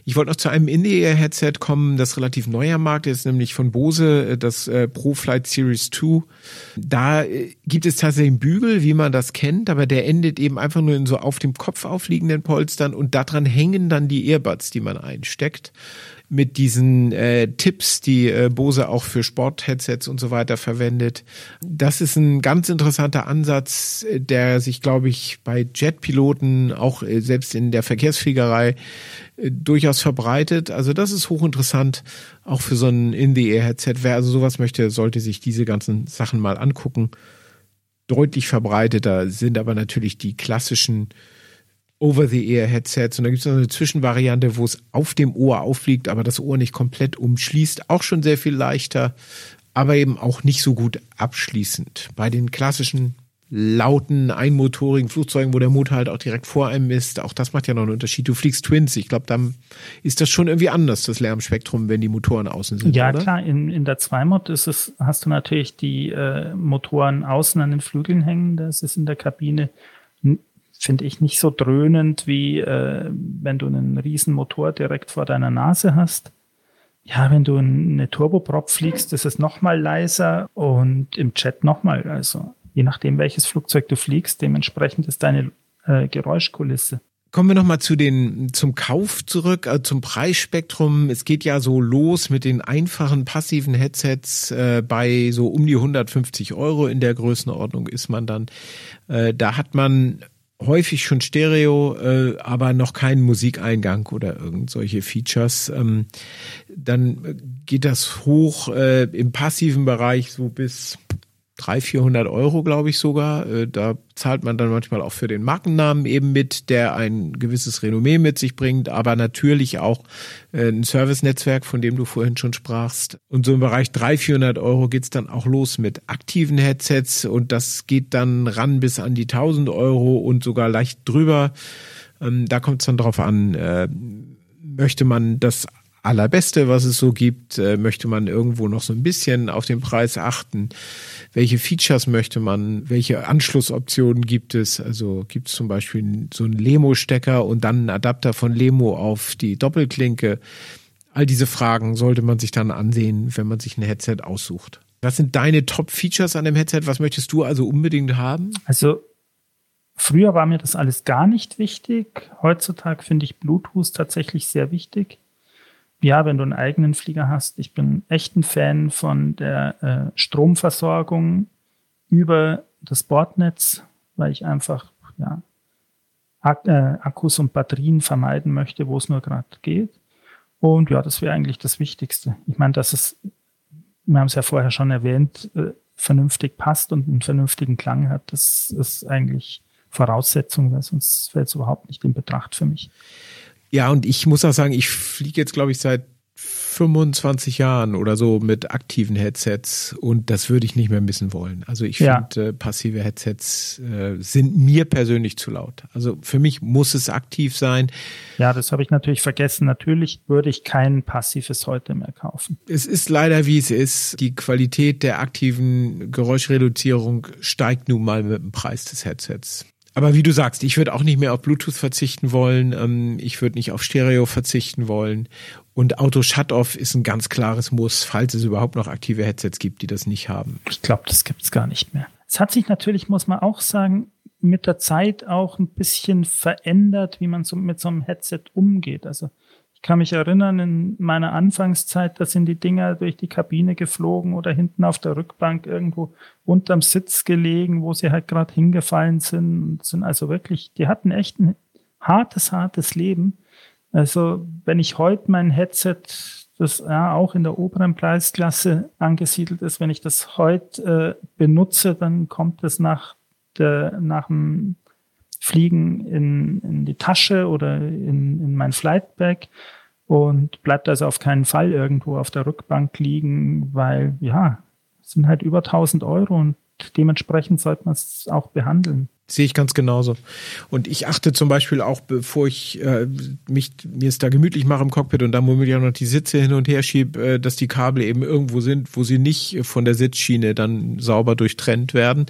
Ich wollte noch zu einem In-Ear-Headset kommen, das relativ neuer Markt ist, nämlich von Bose, äh, das äh, ProFlight Series 2. Da äh, gibt es tatsächlich einen Bügel, wie man das kennt, aber der endet eben einfach nur in so auf dem Kopf aufliegenden Polstern und daran hängen dann die Earbuds, die man einsteckt mit diesen äh, Tipps, die äh, Bose auch für Sportheadsets und so weiter verwendet. Das ist ein ganz interessanter Ansatz, der sich, glaube ich, bei Jetpiloten, auch äh, selbst in der Verkehrsfliegerei, äh, durchaus verbreitet. Also das ist hochinteressant, auch für so ein In-the-Air-Headset. Wer also sowas möchte, sollte sich diese ganzen Sachen mal angucken. Deutlich verbreiteter sind aber natürlich die klassischen Over-the-Ear-Headsets. Und da gibt es noch eine Zwischenvariante, wo es auf dem Ohr aufliegt, aber das Ohr nicht komplett umschließt. Auch schon sehr viel leichter, aber eben auch nicht so gut abschließend. Bei den klassischen lauten, einmotorigen Flugzeugen, wo der Motor halt auch direkt vor einem ist, auch das macht ja noch einen Unterschied. Du fliegst Twins. Ich glaube, dann ist das schon irgendwie anders, das Lärmspektrum, wenn die Motoren außen sind. Ja, oder? klar, in, in der Zweimod ist es, hast du natürlich die äh, Motoren außen an den Flügeln hängen, das ist in der Kabine finde ich nicht so dröhnend, wie äh, wenn du einen riesen Motor direkt vor deiner Nase hast. Ja, wenn du eine Turboprop fliegst, ist es nochmal leiser und im Chat nochmal. Also je nachdem, welches Flugzeug du fliegst, dementsprechend ist deine äh, Geräuschkulisse. Kommen wir nochmal zu den, zum Kauf zurück, äh, zum Preisspektrum. Es geht ja so los mit den einfachen passiven Headsets äh, bei so um die 150 Euro in der Größenordnung ist man dann. Äh, da hat man häufig schon Stereo, äh, aber noch keinen Musikeingang oder irgend solche Features. Ähm, dann geht das hoch äh, im passiven Bereich so bis 300, 400 Euro, glaube ich sogar. Äh, da zahlt man dann manchmal auch für den Markennamen eben mit, der ein gewisses Renommee mit sich bringt, aber natürlich auch äh, ein Service-Netzwerk, von dem du vorhin schon sprachst. Und so im Bereich 300, 400 Euro geht's dann auch los mit aktiven Headsets und das geht dann ran bis an die 1000 Euro und sogar leicht drüber. Ähm, da kommt es dann drauf an, äh, möchte man das allerbeste, was es so gibt, äh, möchte man irgendwo noch so ein bisschen auf den Preis achten. Welche Features möchte man? Welche Anschlussoptionen gibt es? Also gibt es zum Beispiel so einen Lemo-Stecker und dann einen Adapter von Lemo auf die Doppelklinke? All diese Fragen sollte man sich dann ansehen, wenn man sich ein Headset aussucht. Was sind deine Top-Features an dem Headset? Was möchtest du also unbedingt haben? Also Früher war mir das alles gar nicht wichtig. Heutzutage finde ich Bluetooth tatsächlich sehr wichtig. Ja, wenn du einen eigenen Flieger hast. Ich bin echt ein Fan von der äh, Stromversorgung über das Bordnetz, weil ich einfach ja, Ak äh, Akkus und Batterien vermeiden möchte, wo es nur gerade geht. Und ja, das wäre eigentlich das Wichtigste. Ich meine, dass es, wir haben es ja vorher schon erwähnt, äh, vernünftig passt und einen vernünftigen Klang hat, das ist eigentlich Voraussetzung, weil sonst fällt es überhaupt nicht in Betracht für mich. Ja, und ich muss auch sagen, ich fliege jetzt, glaube ich, seit 25 Jahren oder so mit aktiven Headsets und das würde ich nicht mehr missen wollen. Also ich ja. finde, äh, passive Headsets äh, sind mir persönlich zu laut. Also für mich muss es aktiv sein. Ja, das habe ich natürlich vergessen. Natürlich würde ich kein passives heute mehr kaufen. Es ist leider wie es ist. Die Qualität der aktiven Geräuschreduzierung steigt nun mal mit dem Preis des Headsets. Aber wie du sagst, ich würde auch nicht mehr auf Bluetooth verzichten wollen. Ähm, ich würde nicht auf Stereo verzichten wollen. Und Auto Shut-Off ist ein ganz klares Muss, falls es überhaupt noch aktive Headsets gibt, die das nicht haben. Ich glaube, das gibt es gar nicht mehr. Es hat sich natürlich, muss man auch sagen, mit der Zeit auch ein bisschen verändert, wie man so mit so einem Headset umgeht. Also kann mich erinnern, in meiner Anfangszeit, da sind die Dinger durch die Kabine geflogen oder hinten auf der Rückbank irgendwo unterm Sitz gelegen, wo sie halt gerade hingefallen sind. Und sind also wirklich, die hatten echt ein hartes, hartes Leben. Also wenn ich heute mein Headset, das ja auch in der oberen Preisklasse angesiedelt ist, wenn ich das heute äh, benutze, dann kommt es nach, der, nach dem Fliegen in, in die Tasche oder in, in mein Flightbag und bleibt also auf keinen Fall irgendwo auf der Rückbank liegen, weil ja, es sind halt über 1000 Euro und dementsprechend sollte man es auch behandeln. Sehe ich ganz genauso. Und ich achte zum Beispiel auch, bevor ich äh, mich mir es da gemütlich mache im Cockpit und dann womöglich auch noch die Sitze hin und her schiebe, äh, dass die Kabel eben irgendwo sind, wo sie nicht von der Sitzschiene dann sauber durchtrennt werden.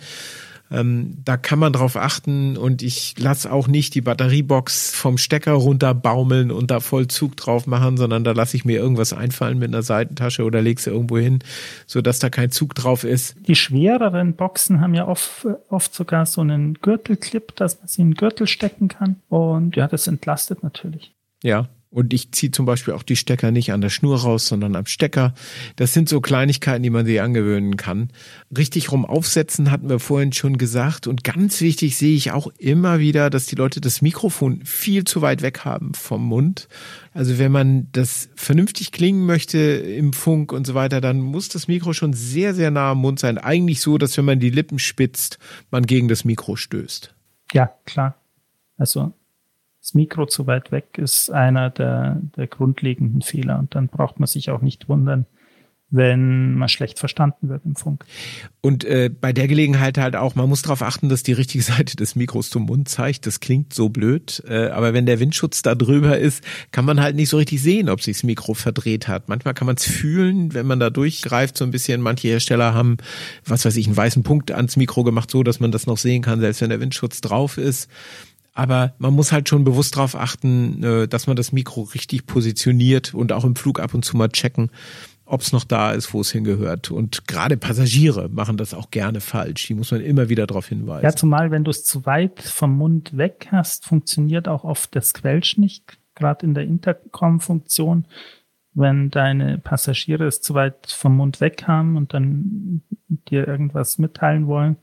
Ähm, da kann man drauf achten und ich lasse auch nicht die Batteriebox vom Stecker runterbaumeln und da voll Zug drauf machen, sondern da lasse ich mir irgendwas einfallen mit einer Seitentasche oder lege sie irgendwo hin, sodass da kein Zug drauf ist. Die schwereren Boxen haben ja oft, oft sogar so einen Gürtelclip, dass man sie in den Gürtel stecken kann und ja, das entlastet natürlich. Ja, und ich ziehe zum Beispiel auch die Stecker nicht an der Schnur raus, sondern am Stecker. Das sind so Kleinigkeiten, die man sich angewöhnen kann. Richtig rum aufsetzen hatten wir vorhin schon gesagt. Und ganz wichtig sehe ich auch immer wieder, dass die Leute das Mikrofon viel zu weit weg haben vom Mund. Also wenn man das vernünftig klingen möchte im Funk und so weiter, dann muss das Mikro schon sehr, sehr nah am Mund sein. Eigentlich so, dass wenn man die Lippen spitzt, man gegen das Mikro stößt. Ja, klar. Also das Mikro zu weit weg ist einer der, der grundlegenden Fehler. Und dann braucht man sich auch nicht wundern, wenn man schlecht verstanden wird im Funk. Und äh, bei der Gelegenheit halt auch, man muss darauf achten, dass die richtige Seite des Mikros zum Mund zeigt. Das klingt so blöd, äh, aber wenn der Windschutz da drüber ist, kann man halt nicht so richtig sehen, ob sich das Mikro verdreht hat. Manchmal kann man es fühlen, wenn man da durchgreift so ein bisschen. Manche Hersteller haben, was weiß ich, einen weißen Punkt ans Mikro gemacht, so dass man das noch sehen kann, selbst wenn der Windschutz drauf ist. Aber man muss halt schon bewusst darauf achten, äh, dass man das Mikro richtig positioniert und auch im Flug ab und zu mal checken, ob es noch da ist, wo es hingehört. Und gerade Passagiere machen das auch gerne falsch. Die muss man immer wieder darauf hinweisen. Ja, zumal wenn du es zu weit vom Mund weg hast, funktioniert auch oft das Quelsch nicht. Gerade in der Intercom-Funktion, wenn deine Passagiere es zu weit vom Mund weg haben und dann dir irgendwas mitteilen wollen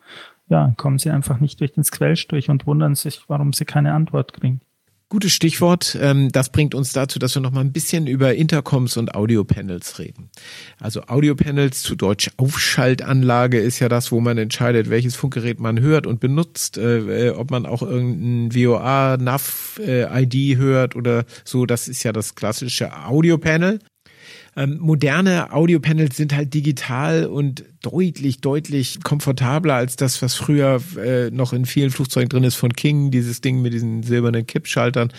ja, kommen sie einfach nicht durch den Squelch durch und wundern sich, warum sie keine Antwort kriegen. Gutes Stichwort. Ähm, das bringt uns dazu, dass wir noch mal ein bisschen über Intercoms und Audiopanels reden. Also Audiopanels, zu Deutsch Aufschaltanlage, ist ja das, wo man entscheidet, welches Funkgerät man hört und benutzt, äh, äh ob man auch irgendein VOA, NAV, äh, ID hört oder so. Das ist ja das klassische Audiopanel. Ähm, moderne Audiopanels sind halt digital und deutlich, deutlich komfortabler als das, was früher äh, noch in vielen Flugzeugen drin ist von King, dieses Ding mit diesen silbernen Kippschaltern.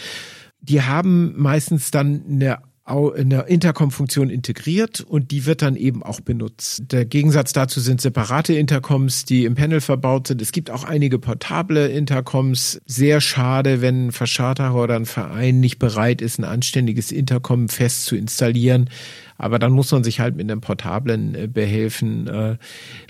Die haben meistens dann eine eine Intercom-Funktion integriert und die wird dann eben auch benutzt. Der Gegensatz dazu sind separate Intercoms, die im Panel verbaut sind. Es gibt auch einige portable Intercoms. Sehr schade, wenn ein Verscharterer oder ein Verein nicht bereit ist, ein anständiges Intercom fest zu installieren. Aber dann muss man sich halt mit einem portablen äh, behelfen. Äh.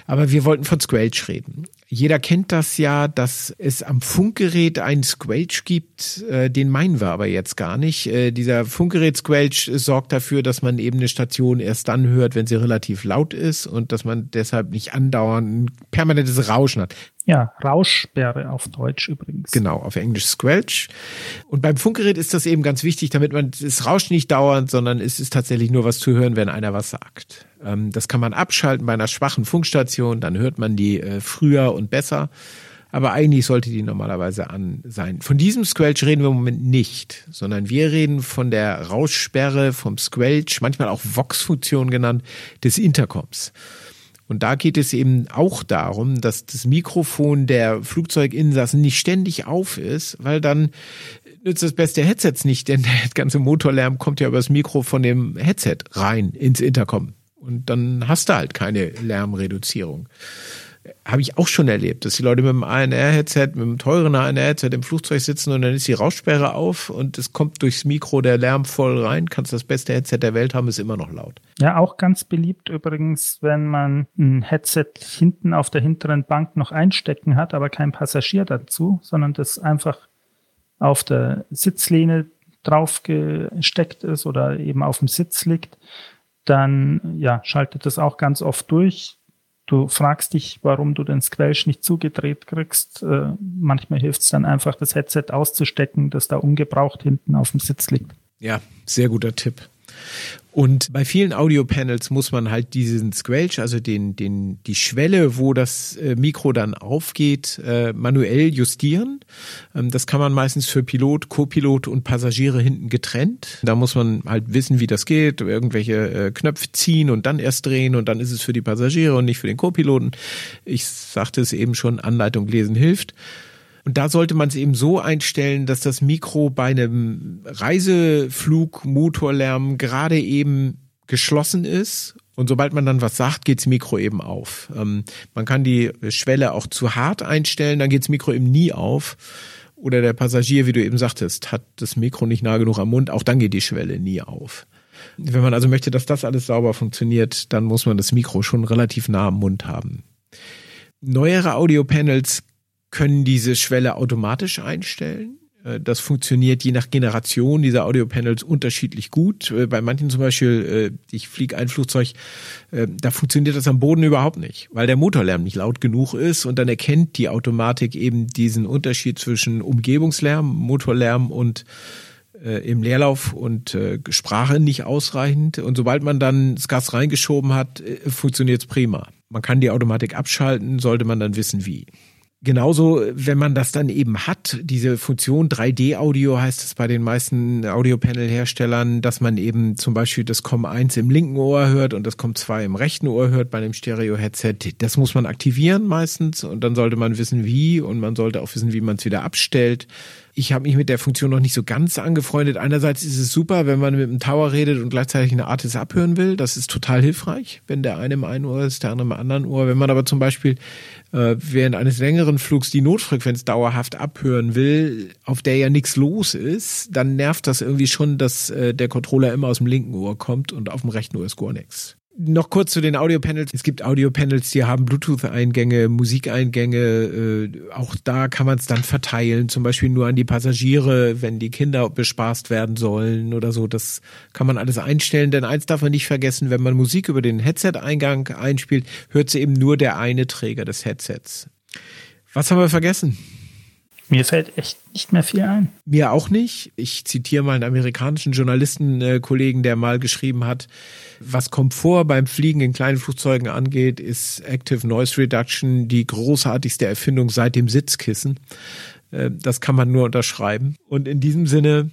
Aber wir wollten von Squelch reden. Jeder kennt das ja, dass es am Funkgerät einen Squelch gibt. Äh, den meinen wir aber jetzt gar nicht. Dieser Funkgerät-Squelch sorgt dafür, dass man eben eine Station erst dann hört, wenn sie relativ laut ist und dass man deshalb nicht andauernd ein permanentes Rauschen hat. Ja, Rauschsperre auf Deutsch übrigens. Genau, auf Englisch Squelch. Und beim Funkgerät ist das eben ganz wichtig, damit man, es rauscht nicht dauernd, sondern es ist tatsächlich nur was zu hören, wenn einer was sagt. Ähm, das kann man abschalten bei einer schwachen Funkstation, dann hört man die äh, früher und besser. Aber eigentlich sollte die normalerweise an sein. Von diesem Squelch reden wir im Moment nicht, sondern wir reden von der Rauschsperre, vom Squelch, manchmal auch Vox-Funktion genannt, des Intercoms. Und da geht es eben auch darum, dass das Mikrofon der Flugzeuginsassen nicht ständig auf ist, weil dann nützt das beste Headsets nicht, denn der ganze Motorlärm kommt ja über das Mikro von dem Headset rein ins Intercom. Und dann hast du halt keine Lärmreduzierung habe ich auch schon erlebt, dass die Leute mit dem ANR-Headset, mit dem teuren ANR-Headset im Flugzeug sitzen und dann ist die Rauschsperre auf und es kommt durchs Mikro der Lärm voll rein. Kannst das beste Headset der Welt haben, ist immer noch laut. Ja, auch ganz beliebt übrigens, wenn man ein Headset hinten auf der hinteren Bank noch einstecken hat, aber kein Passagier dazu, sondern das einfach auf der Sitzlehne drauf gesteckt ist oder eben auf dem Sitz liegt, dann ja, schaltet das auch ganz oft durch Du fragst dich, warum du den Squelch nicht zugedreht kriegst. Äh, manchmal hilft es dann einfach, das Headset auszustecken, das da ungebraucht hinten auf dem Sitz liegt. Ja, sehr guter Tipp. Und bei vielen Audio-Panels muss man halt diesen Squelch, also den, den, die Schwelle, wo das äh, Mikro dann aufgeht, äh, manuell justieren. Ähm, das kann man meistens für Pilot, Co-Pilot und Passagiere hinten getrennt. Da muss man halt wissen, wie das geht, irgendwelche äh, Knöpfe ziehen und dann erst drehen und dann ist es für die Passagiere und nicht für den Co-Piloten. Ich sagte es eben schon, Anleitung lesen hilft. Und da sollte man es eben so einstellen, dass das Mikro bei einem Reiseflug Motorlärm gerade eben geschlossen ist und sobald man dann was sagt, geht's Mikro eben auf. Ähm, man kann die Schwelle auch zu hart einstellen, dann geht's Mikro eben nie auf. Oder der Passagier, wie du eben sagtest, hat das Mikro nicht nah genug am Mund, auch dann geht die Schwelle nie auf. Wenn man also möchte, dass das alles sauber funktioniert, dann muss man das Mikro schon relativ nah am Mund haben. Neuere Audiopanels können diese Schwelle automatisch einstellen. Äh, das funktioniert je nach Generation dieser Audiopanels unterschiedlich gut. Äh, bei manchen zum Beispiel, äh, ich fliege ein Flugzeug, da funktioniert das am Boden überhaupt nicht, weil der Motorlärm nicht laut genug ist und dann erkennt die Automatik eben diesen Unterschied zwischen Umgebungslärm, Motorlärm und im Leerlauf und Sprache nicht ausreichend. Und sobald man dann das Gas reingeschoben hat, funktioniert es prima. Man kann die Automatik abschalten, sollte man dann wissen wie. Genauso, wenn man das dann eben hat, diese Funktion 3D-Audio heißt es bei den meisten Audiopanel-Herstellern, dass man eben zum Beispiel das COM1 im linken Ohr hört und das COM2 im rechten Ohr hört bei einem Stereo-Headset. Das muss man aktivieren meistens und dann sollte man wissen, wie und man sollte auch wissen, wie man es wieder abstellt. Ich habe mich mit der Funktion noch nicht so ganz angefreundet. Einerseits ist es super, wenn man mit einem Tower redet und gleichzeitig eine Artist abhören will. Das ist total hilfreich, wenn der eine im einen Ohr ist, der andere im anderen Ohr. Wenn man aber zum Beispiel äh, während eines längeren Flugs die Notfrequenz dauerhaft abhören will, auf der ja nichts los ist, dann nervt das irgendwie schon, dass äh, der Controller immer aus dem linken Ohr kommt und auf dem rechten Ohr ist gar nichts. Noch kurz zu den Audio-Panels. Es gibt Audio-Panels, die haben Bluetooth-Eingänge, Musikeingänge. Äh, auch da kann man es dann verteilen, zum Beispiel nur an die Passagiere, wenn die Kinder bespaßt werden sollen oder so. Das kann man alles einstellen. Denn eins darf man nicht vergessen, wenn man Musik über den Headset-Eingang einspielt, hört sie eben nur der eine Träger des Headsets. Was haben wir vergessen? Mir fällt echt nicht mehr viel ein. Mir auch nicht. Ich zitiere mal einen amerikanischen Journalistenkollegen, der mal geschrieben hat, was Komfort beim Fliegen in kleinen Flugzeugen angeht, ist Active Noise Reduction die großartigste Erfindung seit dem Sitzkissen. Äh, das kann man nur unterschreiben. Und in diesem Sinne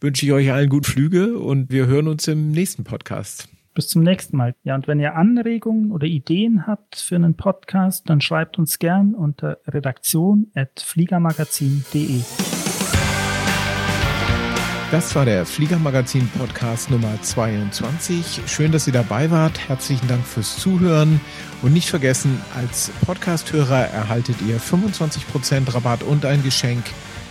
wünsche ich euch allen gut Flüge und wir hören uns im nächsten Podcast. Bis zum nächsten Mal. Ja, und wenn ihr Anregungen oder Ideen habt für einen Podcast, dann schreibt uns gern unter redaktion.fliegermagazin.de. Das war der Fliegermagazin Podcast Nummer 22. Schön, dass ihr dabei wart. Herzlichen Dank fürs Zuhören. Und nicht vergessen, als Podcasthörer erhaltet ihr 25% Rabatt und ein Geschenk,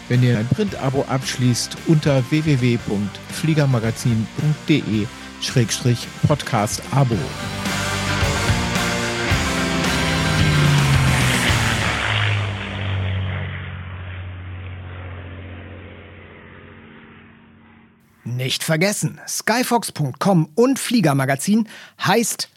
wenn ihr ein Print-Abo abschließt unter www.fliegermagazin.de Schrägstrich Podcast Abo. Nicht vergessen, skyfox.com und Fliegermagazin heißt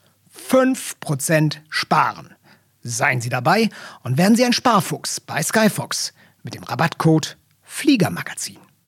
5% sparen. Seien Sie dabei und werden Sie ein Sparfuchs bei Skyfox mit dem Rabattcode Fliegermagazin.